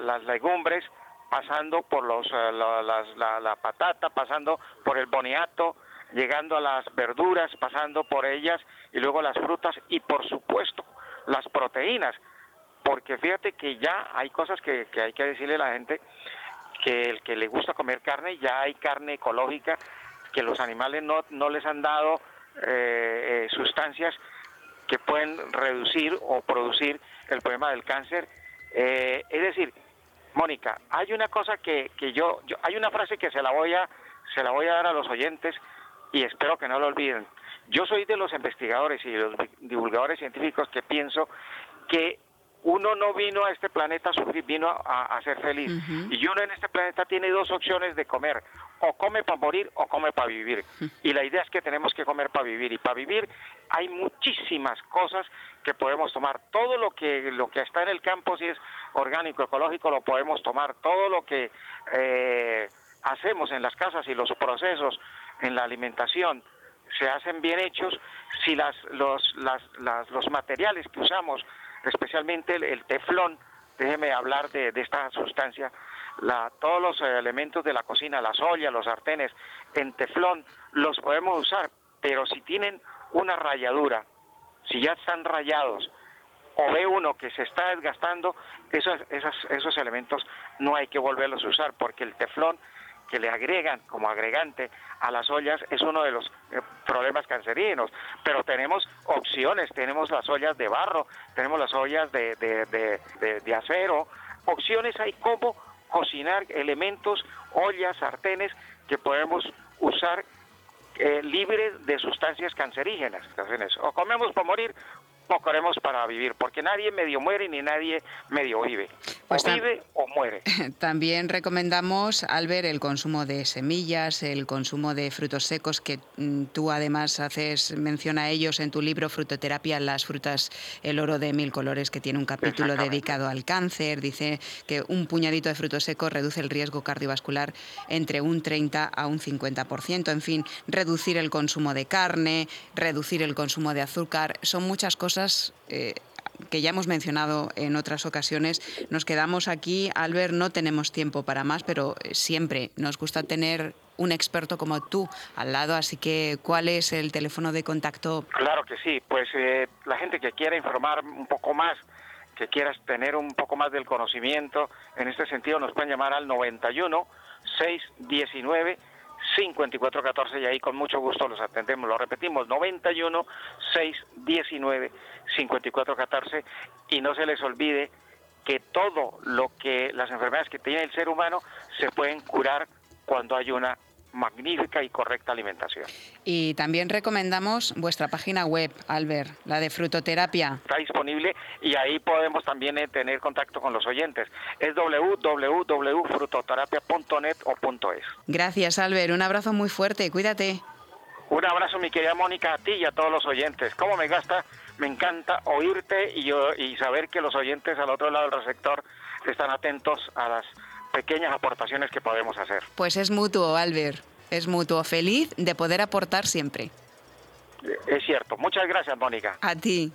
las legumbres, pasando por los, eh, la, la, patata, pasando por el boniato, llegando a las verduras, pasando por ellas y luego las frutas y por supuesto las proteínas, porque fíjate que ya hay cosas que, hay que decirle a la gente que el que le gusta comer carne, ya hay carne ecológica, que los animales no, no les han dado eh, eh, sustancias que pueden reducir o producir el problema del cáncer. Eh, es decir, Mónica, hay una cosa que, que yo, yo, hay una frase que se la voy a se la voy a dar a los oyentes y espero que no lo olviden. Yo soy de los investigadores y de los divulgadores científicos que pienso que uno no vino a este planeta a sufrir, vino a, ser feliz. Y uno en este planeta tiene dos opciones de comer, o come para morir o come para vivir. Y la idea es que tenemos que comer para vivir. Y para vivir hay muchísimas cosas que podemos tomar. Todo lo que, lo que está en el campo, si es orgánico, ecológico, lo podemos tomar. Todo lo que eh, hacemos en las casas y los procesos en la alimentación se hacen bien hechos, si las, los, las, los materiales que usamos, especialmente el, teflón, déjeme hablar de, esta sustancia, la, todos los elementos de la cocina, las ollas, los sartenes, en teflón los podemos usar, pero si tienen una rayadura, si ya están rayados, o ve uno que se está desgastando, esos, esos, esos elementos no hay que volverlos a usar porque el teflón que le agregan como agregante a las ollas es uno de los eh, problemas cancerígenos. Pero tenemos opciones, tenemos las ollas de barro, tenemos las ollas de, de acero, opciones hay como cocinar elementos, ollas, sartenes que podemos usar eh, libres de sustancias cancerígenas. O comemos para morir queremos para vivir, porque nadie medio muere ni nadie medio vive. Pues o vive o muere. También recomendamos, Albert, el consumo de semillas, el consumo de frutos secos, que mm, tú además haces mención a ellos en tu libro Frutoterapia, las frutas, el oro de mil colores, que tiene un capítulo dedicado al cáncer. Dice que un puñadito de frutos secos reduce el riesgo cardiovascular entre un 30 a un 50%. En fin, reducir el consumo de carne, reducir el consumo de azúcar, son muchas cosas eh, que ya hemos mencionado en otras ocasiones. Nos quedamos aquí, Albert, no tenemos tiempo para más, pero eh, siempre nos gusta tener un experto como tú al lado, así que ¿cuál es el teléfono de contacto? Claro que sí, pues eh, la gente que quiera informar un poco más, que quiera tener un poco más del conocimiento, en este sentido nos pueden llamar al 91 619 5414 y ahí con mucho gusto los atendemos. Lo repetimos, 91 619 5414 y no se les olvide que todo lo que las enfermedades que tiene el ser humano se pueden curar cuando hay una magnífica y correcta alimentación. Y también recomendamos vuestra página web, Albert, la de frutoterapia. Está disponible y ahí podemos también eh, tener contacto con los oyentes. Es www.frutoterapia.net o .es. Gracias, Albert. Un abrazo muy fuerte. Cuídate. Un abrazo, mi querida Mónica, a ti y a todos los oyentes. ¿Cómo me gasta? Me encanta oírte y, y saber que los oyentes al otro lado del sector están atentos a las pequeñas aportaciones que podemos hacer. Pues es mutuo, Albert, es mutuo. Feliz de poder aportar siempre. Es cierto. Muchas gracias, Mónica. A ti.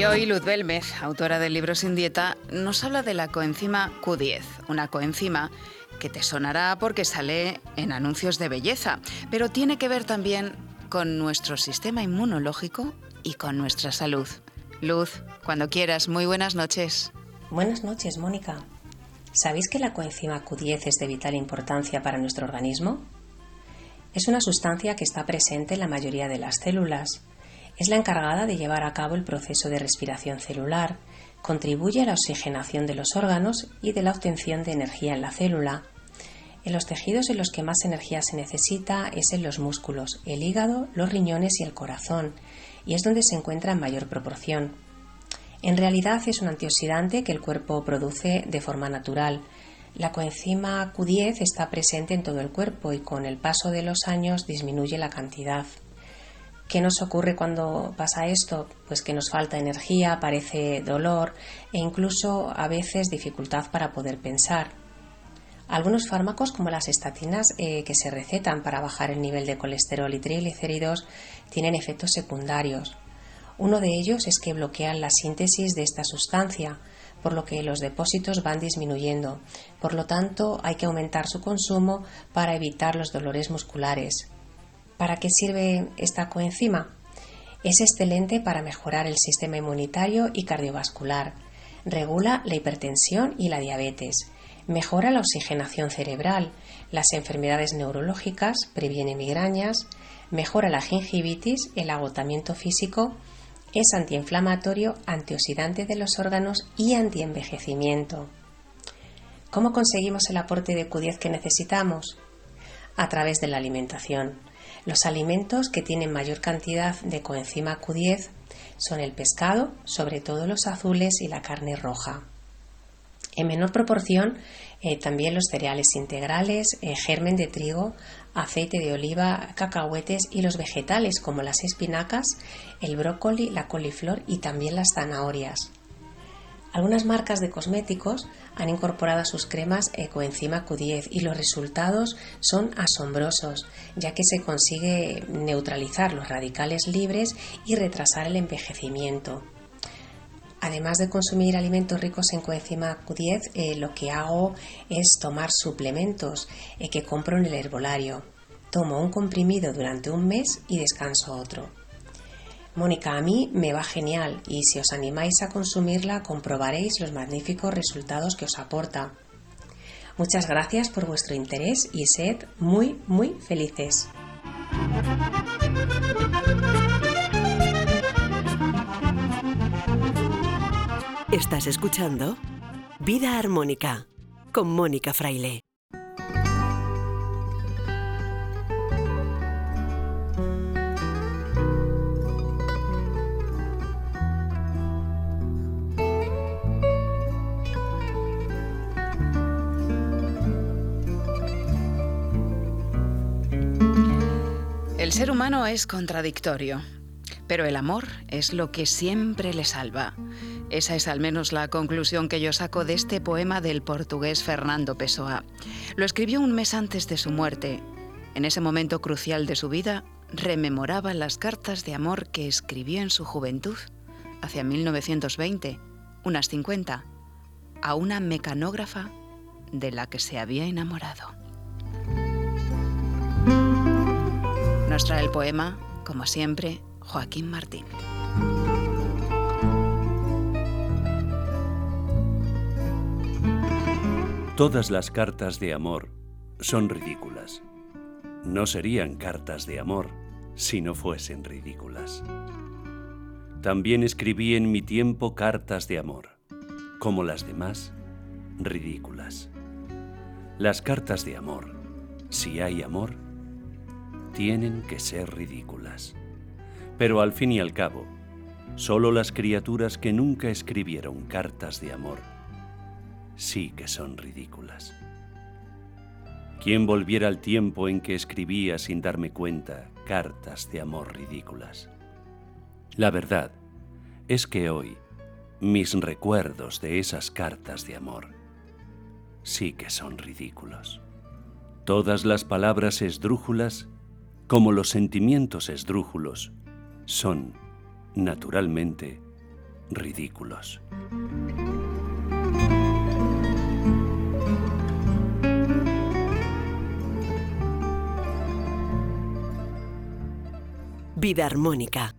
Y hoy Luz Belmez, autora del libro Sin Dieta, nos habla de la coenzima Q10, una coenzima que te sonará porque sale en anuncios de belleza, pero tiene que ver también con nuestro sistema inmunológico y con nuestra salud. Luz, cuando quieras, muy buenas noches. Buenas noches, Mónica. ¿Sabéis que la coenzima Q10 es de vital importancia para nuestro organismo? Es una sustancia que está presente en la mayoría de las células es la encargada de llevar a cabo el proceso de respiración celular, contribuye a la oxigenación de los órganos y de la obtención de energía en la célula. En los tejidos en los que más energía se necesita es en los músculos, el hígado, los riñones y el corazón, y es donde se encuentra en mayor proporción. En realidad es un antioxidante que el cuerpo produce de forma natural. La coenzima Q10 está presente en todo el cuerpo y con el paso de los años disminuye la cantidad. ¿Qué nos ocurre cuando pasa esto? Pues que nos falta energía, aparece dolor e incluso a veces dificultad para poder pensar. Algunos fármacos como las estatinas eh, que se recetan para bajar el nivel de colesterol y triglicéridos tienen efectos secundarios. Uno de ellos es que bloquean la síntesis de esta sustancia, por lo que los depósitos van disminuyendo. Por lo tanto, hay que aumentar su consumo para evitar los dolores musculares. ¿Para qué sirve esta coenzima? Es excelente para mejorar el sistema inmunitario y cardiovascular. Regula la hipertensión y la diabetes. Mejora la oxigenación cerebral, las enfermedades neurológicas, previene migrañas, mejora la gingivitis, el agotamiento físico, es antiinflamatorio, antioxidante de los órganos y antienvejecimiento. ¿Cómo conseguimos el aporte de Q10 que necesitamos? A través de la alimentación. Los alimentos que tienen mayor cantidad de coenzima Q10 son el pescado, sobre todo los azules y la carne roja. En menor proporción, eh, también los cereales integrales, eh, germen de trigo, aceite de oliva, cacahuetes y los vegetales como las espinacas, el brócoli, la coliflor y también las zanahorias. Algunas marcas de cosméticos han incorporado a sus cremas ecoenzima Q10 y los resultados son asombrosos, ya que se consigue neutralizar los radicales libres y retrasar el envejecimiento. Además de consumir alimentos ricos en coenzima Q10, eh, lo que hago es tomar suplementos eh, que compro en el herbolario. Tomo un comprimido durante un mes y descanso otro. Mónica, a mí me va genial y si os animáis a consumirla comprobaréis los magníficos resultados que os aporta. Muchas gracias por vuestro interés y sed muy, muy felices. Estás escuchando Vida Armónica con Mónica Fraile. El ser humano es contradictorio, pero el amor es lo que siempre le salva. Esa es al menos la conclusión que yo saco de este poema del portugués Fernando Pessoa. Lo escribió un mes antes de su muerte. En ese momento crucial de su vida, rememoraba las cartas de amor que escribió en su juventud, hacia 1920, unas 50, a una mecanógrafa de la que se había enamorado. Nos el poema, como siempre, Joaquín Martín. Todas las cartas de amor son ridículas. No serían cartas de amor si no fuesen ridículas. También escribí en mi tiempo cartas de amor, como las demás, ridículas. Las cartas de amor, si hay amor, tienen que ser ridículas. Pero al fin y al cabo, solo las criaturas que nunca escribieron cartas de amor sí que son ridículas. ¿Quién volviera al tiempo en que escribía sin darme cuenta cartas de amor ridículas? La verdad es que hoy mis recuerdos de esas cartas de amor sí que son ridículos. Todas las palabras esdrújulas como los sentimientos esdrújulos, son, naturalmente, ridículos. Vida armónica.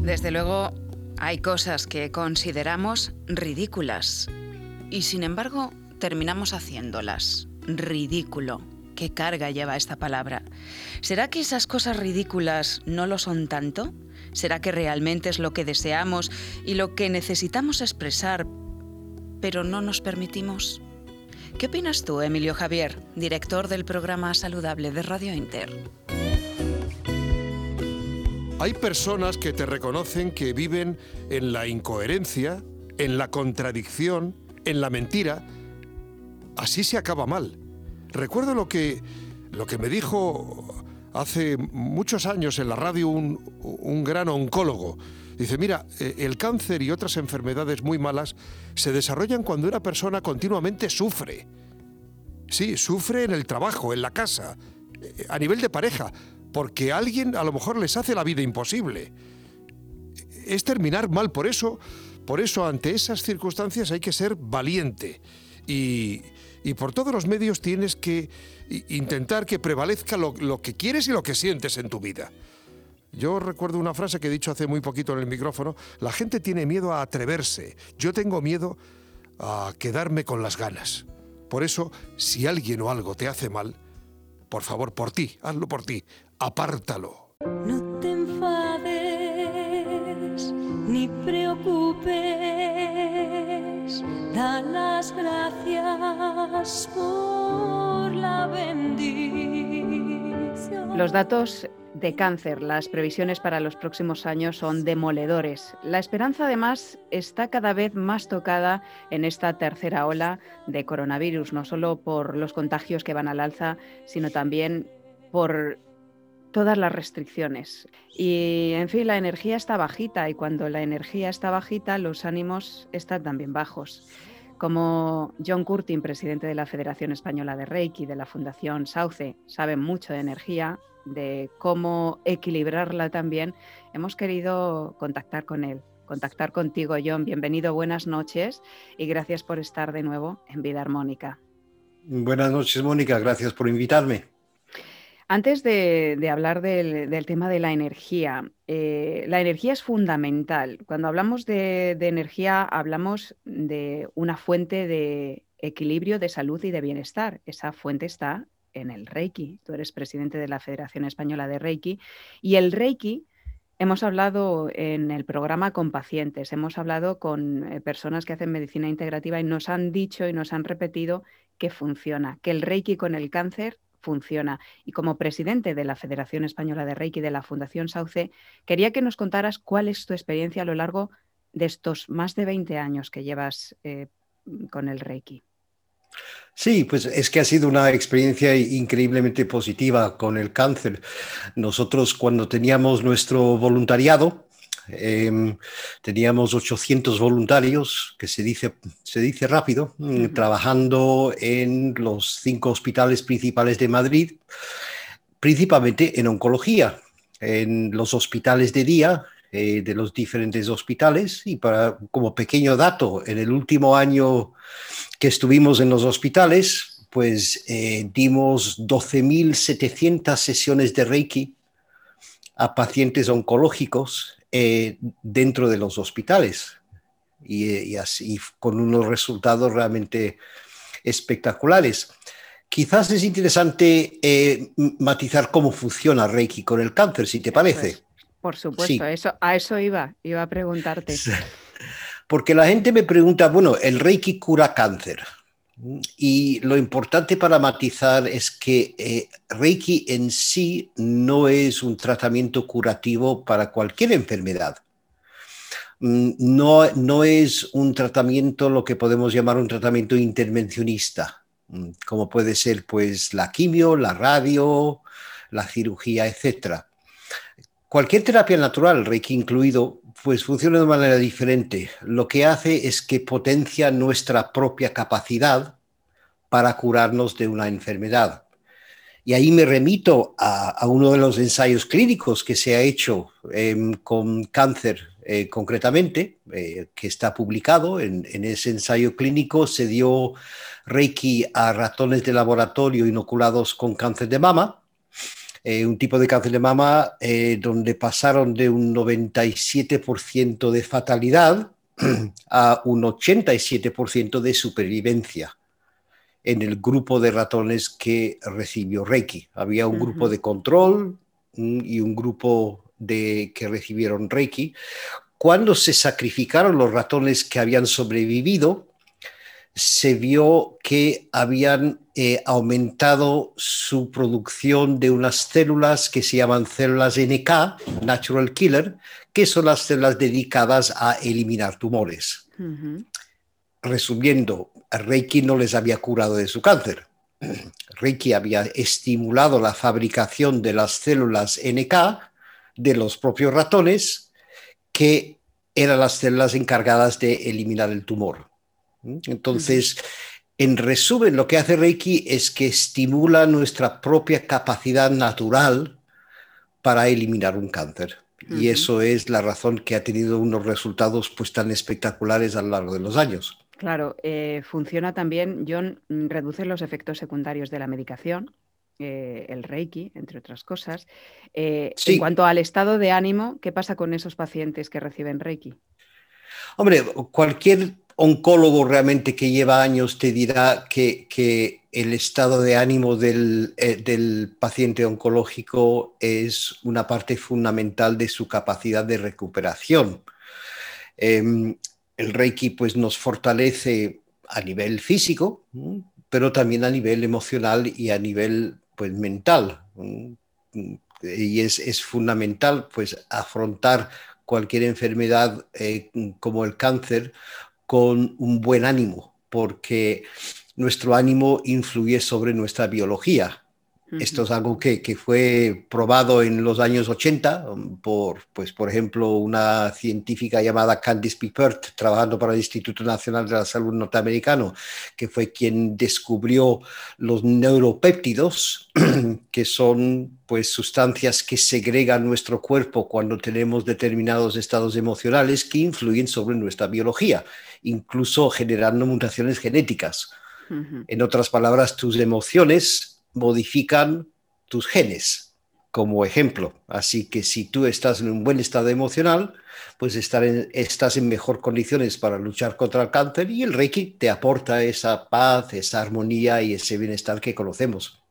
Desde luego, hay cosas que consideramos ridículas y sin embargo terminamos haciéndolas. Ridículo. ¿Qué carga lleva esta palabra? ¿Será que esas cosas ridículas no lo son tanto? ¿Será que realmente es lo que deseamos y lo que necesitamos expresar, pero no nos permitimos? ¿Qué opinas tú, Emilio Javier, director del programa Saludable de Radio Inter? Hay personas que te reconocen que viven en la incoherencia, en la contradicción, en la mentira. Así se acaba mal. Recuerdo lo que, lo que me dijo hace muchos años en la radio un, un gran oncólogo. Dice, mira, eh, el cáncer y otras enfermedades muy malas se desarrollan cuando una persona continuamente sufre. Sí, sufre en el trabajo, en la casa, eh, a nivel de pareja, porque alguien a lo mejor les hace la vida imposible. Es terminar mal, por eso, por eso ante esas circunstancias hay que ser valiente y, por todos los medios tienes que intentar que prevalezca lo, lo que quieres y lo que sientes en tu vida. Yo recuerdo una frase que he dicho hace muy poquito en el micrófono, la gente tiene miedo a atreverse, yo tengo miedo a quedarme con las ganas. Por eso, si alguien o algo te hace mal, por favor, por ti, hazlo por ti, apártalo. No te enfades ni preocupes, da las gracias por la bendición. Los datos de cáncer, las previsiones para los próximos años son demoledores. La esperanza además está cada vez más tocada en esta tercera ola de coronavirus, no solo por los contagios que van al alza, sino también por todas las restricciones. Y en fin, la energía está bajita y cuando la energía está bajita, los ánimos están también bajos. Como John Curtin, presidente de la Federación Española de Reiki, de la Fundación Sauce, sabe mucho de energía, de cómo equilibrarla también, hemos querido contactar con él, contactar contigo, John. Bienvenido, buenas noches y gracias por estar de nuevo en Vida Armónica. Buenas noches, Mónica, gracias por invitarme. Antes de, hablar del, tema de la energía, eh, la energía es fundamental. Cuando hablamos de energía, hablamos de una fuente de equilibrio, de salud y de bienestar. Esa fuente está en el Reiki. Tú eres presidente de la Federación Española de Reiki. Y el Reiki, hemos hablado en el programa con pacientes, hemos hablado con eh, personas que hacen medicina integrativa y nos han dicho y nos han repetido que funciona, que el Reiki con el cáncer funciona. Y como presidente de la Federación Española de Reiki de la Fundación Sauce, quería que nos contaras cuál es tu experiencia a lo largo de estos más de 20 años que llevas eh, con el Reiki. Sí, pues es que ha sido una experiencia increíblemente positiva con el cáncer. Nosotros cuando teníamos nuestro voluntariado, em, teníamos 800 voluntarios, que se dice, se dice rápido, mm, trabajando en los cinco hospitales principales de Madrid, principalmente en oncología, en los hospitales de día, eh, de los diferentes hospitales. Y para, como pequeño dato, en el último año que estuvimos en los hospitales, pues eh, dimos 12.700 sesiones de Reiki a pacientes oncológicos eh, dentro de los hospitales. Y, así con unos resultados realmente espectaculares. Quizás es interesante matizar cómo funciona Reiki con el cáncer, si te parece. Por supuesto, eso, a eso iba, iba a preguntarte. Porque la gente me pregunta, bueno, el Reiki cura cáncer. Y lo importante para matizar es que eh, Reiki en sí no es un tratamiento curativo para cualquier enfermedad. Mm, no, no es un tratamiento, lo que podemos llamar un tratamiento intervencionista, mm, como puede ser pues la quimio, la radio, la cirugía, etcétera Cualquier terapia natural, Reiki incluido, pues funciona de manera diferente. Lo que hace es que potencia nuestra propia capacidad para curarnos de una enfermedad. Y ahí me remito a, uno de los ensayos clínicos que se ha hecho em, con cáncer eh, concretamente, eh, que está publicado. En, en, ese ensayo clínico se dio Reiki a ratones de laboratorio inoculados con cáncer de mama eh, un tipo de cáncer de mama eh, donde pasaron de un 97% de fatalidad a un 87% de supervivencia en el grupo de ratones que recibió Reiki. Había un grupo de control mm, y un grupo de que recibieron Reiki. Cuando se sacrificaron los ratones que habían sobrevivido, se vio que habían eh, aumentado su producción de unas células que se llaman células NK, Natural Killer, que son las células dedicadas a eliminar tumores. Resumiendo, Reiki no les había curado de su cáncer. Reiki había estimulado la fabricación de las células NK de los propios ratones, que eran las células encargadas de eliminar el tumor. Entonces, en resumen, lo que hace Reiki es que estimula nuestra propia capacidad natural para eliminar un cáncer. Y eso es la razón que ha tenido unos resultados pues tan espectaculares a lo largo de los años. Claro, eh, funciona también, John, reduce los efectos secundarios de la medicación, eh, el Reiki, entre otras cosas. Eh, en cuanto al estado de ánimo, ¿qué pasa con esos pacientes que reciben Reiki? Hombre, cualquier oncólogo realmente que lleva años te dirá que, el estado de ánimo eh, del, paciente oncológico es una parte fundamental de su capacidad de recuperación. Em, el Reiki pues, nos fortalece a nivel físico, pero también a nivel emocional y a nivel pues, mental. y es, fundamental pues afrontar cualquier enfermedad eh, como el cáncer con un buen ánimo, porque nuestro ánimo influye sobre nuestra biología. Esto es algo que, fue probado en los años 80 um, por, pues, por ejemplo, una científica llamada Candice Pippert, trabajando para el Instituto Nacional de la Salud norteamericano, que fue quien descubrió los neuropéptidos, que son pues, sustancias que segregan nuestro cuerpo cuando tenemos determinados estados emocionales que influyen sobre nuestra biología, incluso generando mutaciones genéticas. En otras palabras, tus emociones modifican tus genes, como ejemplo. Así que si tú estás en un buen estado emocional, pues estás en mejor condiciones para luchar contra el cáncer y el Reiki te aporta esa paz, esa armonía y ese bienestar que conocemos.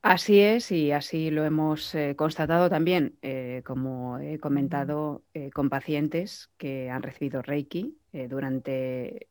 Así es, y así lo hemos eh, constatado también, eh, como he comentado, eh, con pacientes que han recibido Reiki durante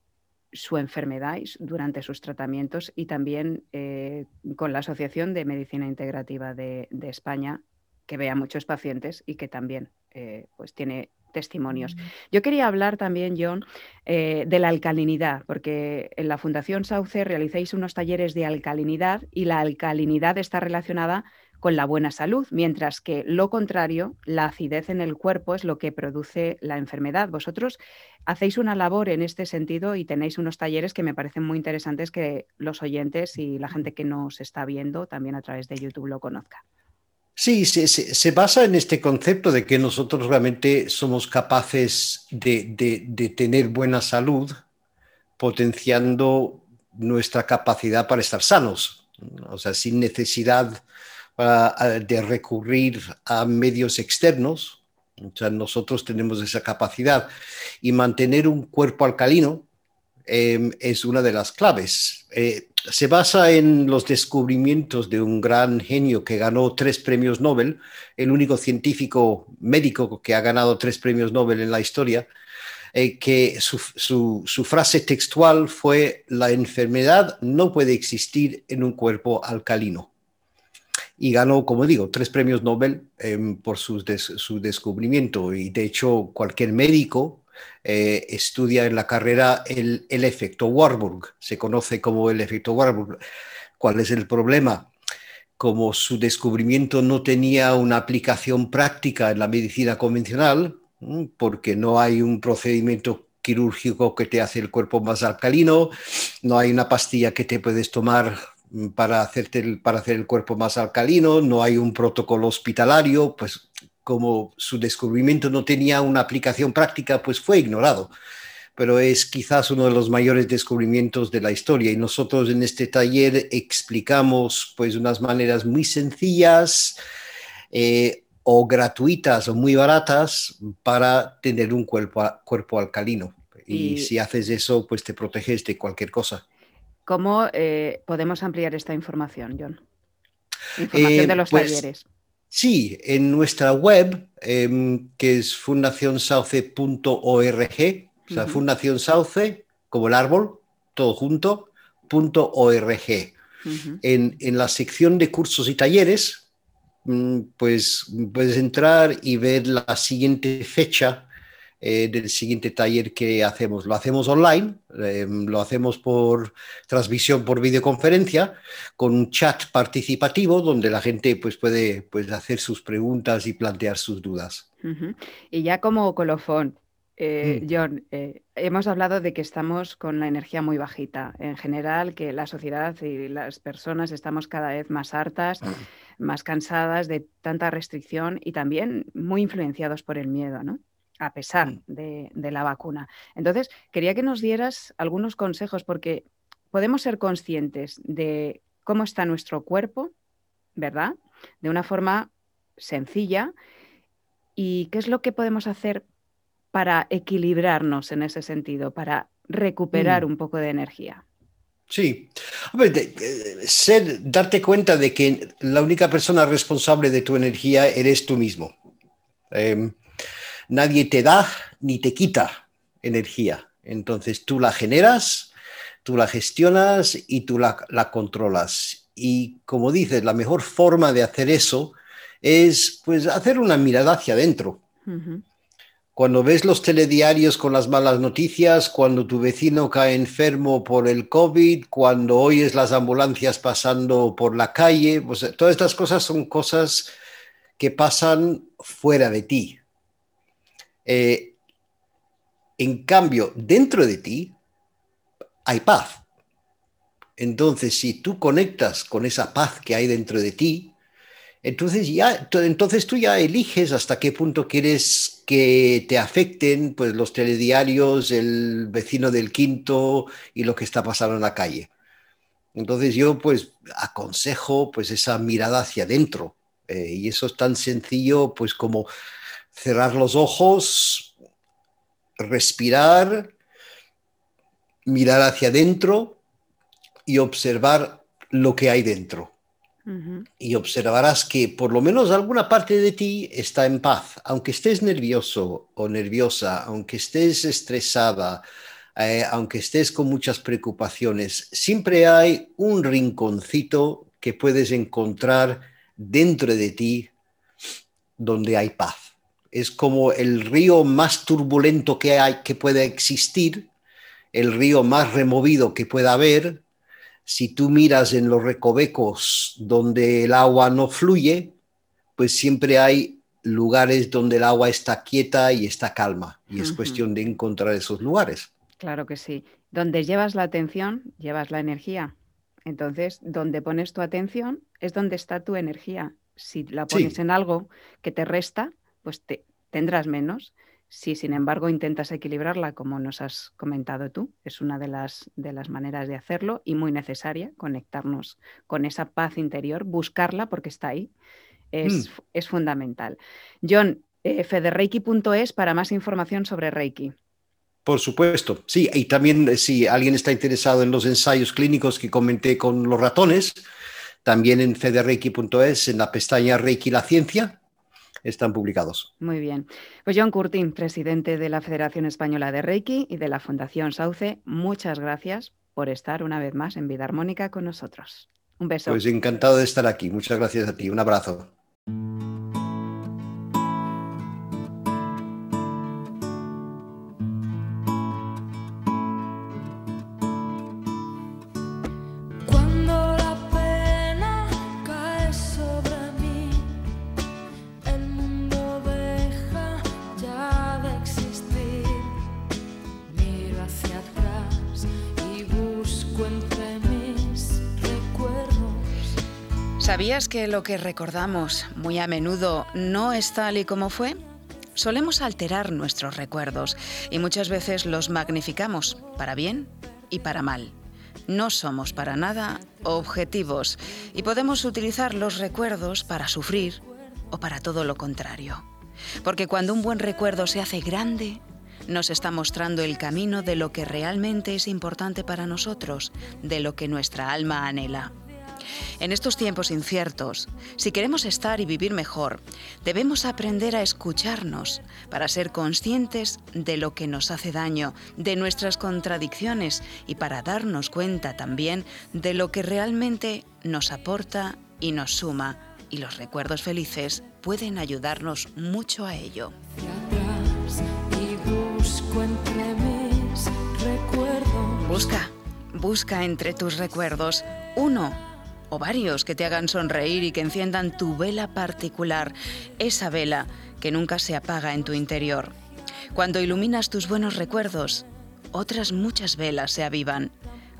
su enfermedad durante sus tratamientos y también eh, con la Asociación de Medicina Integrativa de, España, que ve a muchos pacientes y que también eh, pues tiene testimonios. Mm. Yo quería hablar también, John, eh, de la alcalinidad, porque en la Fundación Sauce realizáis unos talleres de alcalinidad y la alcalinidad está relacionada con la buena salud, mientras que lo contrario, la acidez en el cuerpo es lo que produce la enfermedad. Vosotros hacéis una labor en este sentido y tenéis unos talleres que me parecen muy interesantes que los oyentes y la gente que nos está viendo también a través de YouTube lo conozca. Sí, se, basa en este concepto de que nosotros realmente somos capaces de tener buena salud potenciando nuestra capacidad para estar sanos, o sea, sin necesidad de recurrir a medios externos. O sea, nosotros tenemos esa capacidad y mantener un cuerpo alcalino em, es una de las claves. Eh, se basa en los descubrimientos de un gran genio que ganó tres premios Nobel, el único científico médico que ha ganado tres premios Nobel en la historia, eh, que su, su, frase textual fue, la enfermedad no puede existir en un cuerpo alcalino y ganó, como digo, tres premios Nobel em, por su, su, descubrimiento. Y de hecho, cualquier médico eh, estudia en la carrera el, el, efecto Warburg, se conoce como el efecto Warburg. ¿Cuál es el problema? Como su descubrimiento no tenía una aplicación práctica en la medicina convencional, porque no hay un procedimiento quirúrgico que te hace el cuerpo más alcalino, no hay una pastilla que te puedes tomar para, hacerte para hacer el cuerpo más alcalino, no hay un protocolo hospitalario, pues como su descubrimiento no tenía una aplicación práctica, pues fue ignorado. Pero es quizás uno de los mayores descubrimientos de la historia y nosotros en este taller explicamos pues unas maneras muy sencillas eh, o gratuitas o muy baratas para tener un cuerpo, cuerpo alcalino. y si haces eso, pues te proteges de cualquier cosa. ¿Cómo eh, podemos ampliar esta información, John? Información de eh, los pues, talleres. Sí, en nuestra web, em, que es fundacionsauce.org, o sea, Fundación Sauce, como el árbol, todo junto, punto .org. en, en, la sección de cursos y talleres, mm, pues puedes entrar y ver la siguiente fecha eh, del siguiente taller que hacemos. Lo hacemos online, em, lo hacemos por transmisión por videoconferencia, con un chat participativo donde la gente pues, puede pues, hacer sus preguntas y plantear sus dudas. Y ya como colofón, eh, mm. John, eh, hemos hablado de que estamos con la energía muy bajita. En general, que la sociedad y las personas estamos cada vez más hartas, ah. más cansadas de tanta restricción y también muy influenciados por el miedo, ¿no? A pesar mm. de, la vacuna. Entonces, quería que nos dieras algunos consejos porque podemos ser conscientes de cómo está nuestro cuerpo, ¿verdad? De una forma sencilla y qué es lo que podemos hacer para equilibrarnos en ese sentido, para recuperar mm. un poco de energía. Sí, ser, darte cuenta de que la única persona responsable de tu energía eres tú mismo. Em, nadie te da ni te quita energía. Entonces tú la generas, tú la gestionas y tú la, controlas. Y como dices, la mejor forma de hacer eso es pues hacer una mirada hacia adentro. Cuando ves los telediarios con las malas noticias, cuando tu vecino cae enfermo por el COVID, cuando oyes las ambulancias pasando por la calle, pues todas estas cosas son cosas que pasan fuera de ti. Eh, en cambio, dentro de ti hay paz. Entonces, si tú conectas con esa paz que hay dentro de ti, entonces ya, entonces tú ya eliges hasta qué punto quieres que te afecten, pues los telediarios, el vecino del quinto y lo que está pasando en la calle. Entonces yo pues aconsejo pues esa mirada hacia adentro eh, y eso es tan sencillo pues como cerrar los ojos, respirar, mirar hacia adentro y observar lo que hay dentro. Y observarás que por lo menos alguna parte de ti está en paz, aunque estés nervioso o nerviosa, aunque estés estresada, eh, aunque estés con muchas preocupaciones, siempre hay un rinconcito que puedes encontrar dentro de ti donde hay paz. Es como el río más turbulento que hay que pueda existir, el río más removido que pueda haber, si tú miras en los recovecos donde el agua no fluye, pues siempre hay lugares donde el agua está quieta y está calma. Y es cuestión de encontrar esos lugares. Claro que sí. Donde llevas la atención, llevas la energía. Entonces, donde pones tu atención es donde está tu energía. Si la pones en algo que te resta, pues te, tendrás menos. Si, sin embargo, intentas equilibrarla, como nos has comentado tú, es una de las, de las maneras de hacerlo y muy necesaria, conectarnos con esa paz interior, buscarla porque está ahí, es, mm. es fundamental. John, eh, federreiki.es para más información sobre Reiki. Por supuesto, sí, y también eh, si alguien está interesado en los ensayos clínicos que comenté con los ratones, también en federreiki.es, en la pestaña Reiki la ciencia, están publicados. Muy bien. Pues John Curtin, presidente de la Federación Española de Reiki y de la Fundación Sauce, muchas gracias por estar una vez más en Vida Armónica con nosotros. Un beso. Pues encantado de estar aquí. Muchas gracias a ti. Un abrazo. ¿Sabías que lo que recordamos muy a menudo no es tal y como fue? Solemos alterar nuestros recuerdos y muchas veces los magnificamos, para bien y para mal. No somos para nada objetivos y podemos utilizar los recuerdos para sufrir o para todo lo contrario. Porque cuando un buen recuerdo se hace grande, nos está mostrando el camino de lo que realmente es importante para nosotros, de lo que nuestra alma anhela. En estos tiempos inciertos, si queremos estar y vivir mejor, debemos aprender a escucharnos para ser conscientes de lo que nos hace daño, de nuestras contradicciones y para darnos cuenta también de lo que realmente nos aporta y nos suma. Y los recuerdos felices pueden ayudarnos mucho a ello. Busca, busca entre tus recuerdos uno o varios que te hagan sonreír y que enciendan tu vela particular, esa vela que nunca se apaga en tu interior. Cuando iluminas tus buenos recuerdos, otras muchas velas se avivan.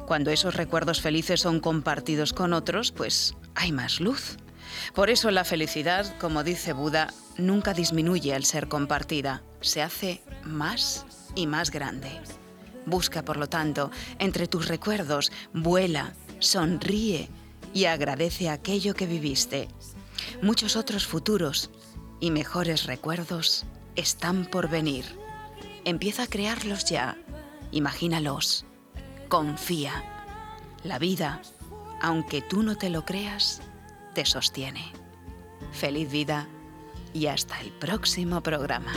Cuando esos recuerdos felices son compartidos con otros, pues hay más luz. Por eso la felicidad, como dice Buda, nunca disminuye al ser compartida, se hace más y más grande. Busca, por lo tanto, entre tus recuerdos, vuela, sonríe, y agradece aquello que viviste. Muchos otros futuros y mejores recuerdos están por venir. Empieza a crearlos ya. Imagínalos. Confía. La vida, aunque tú no te lo creas, te sostiene. Feliz vida y hasta el próximo programa.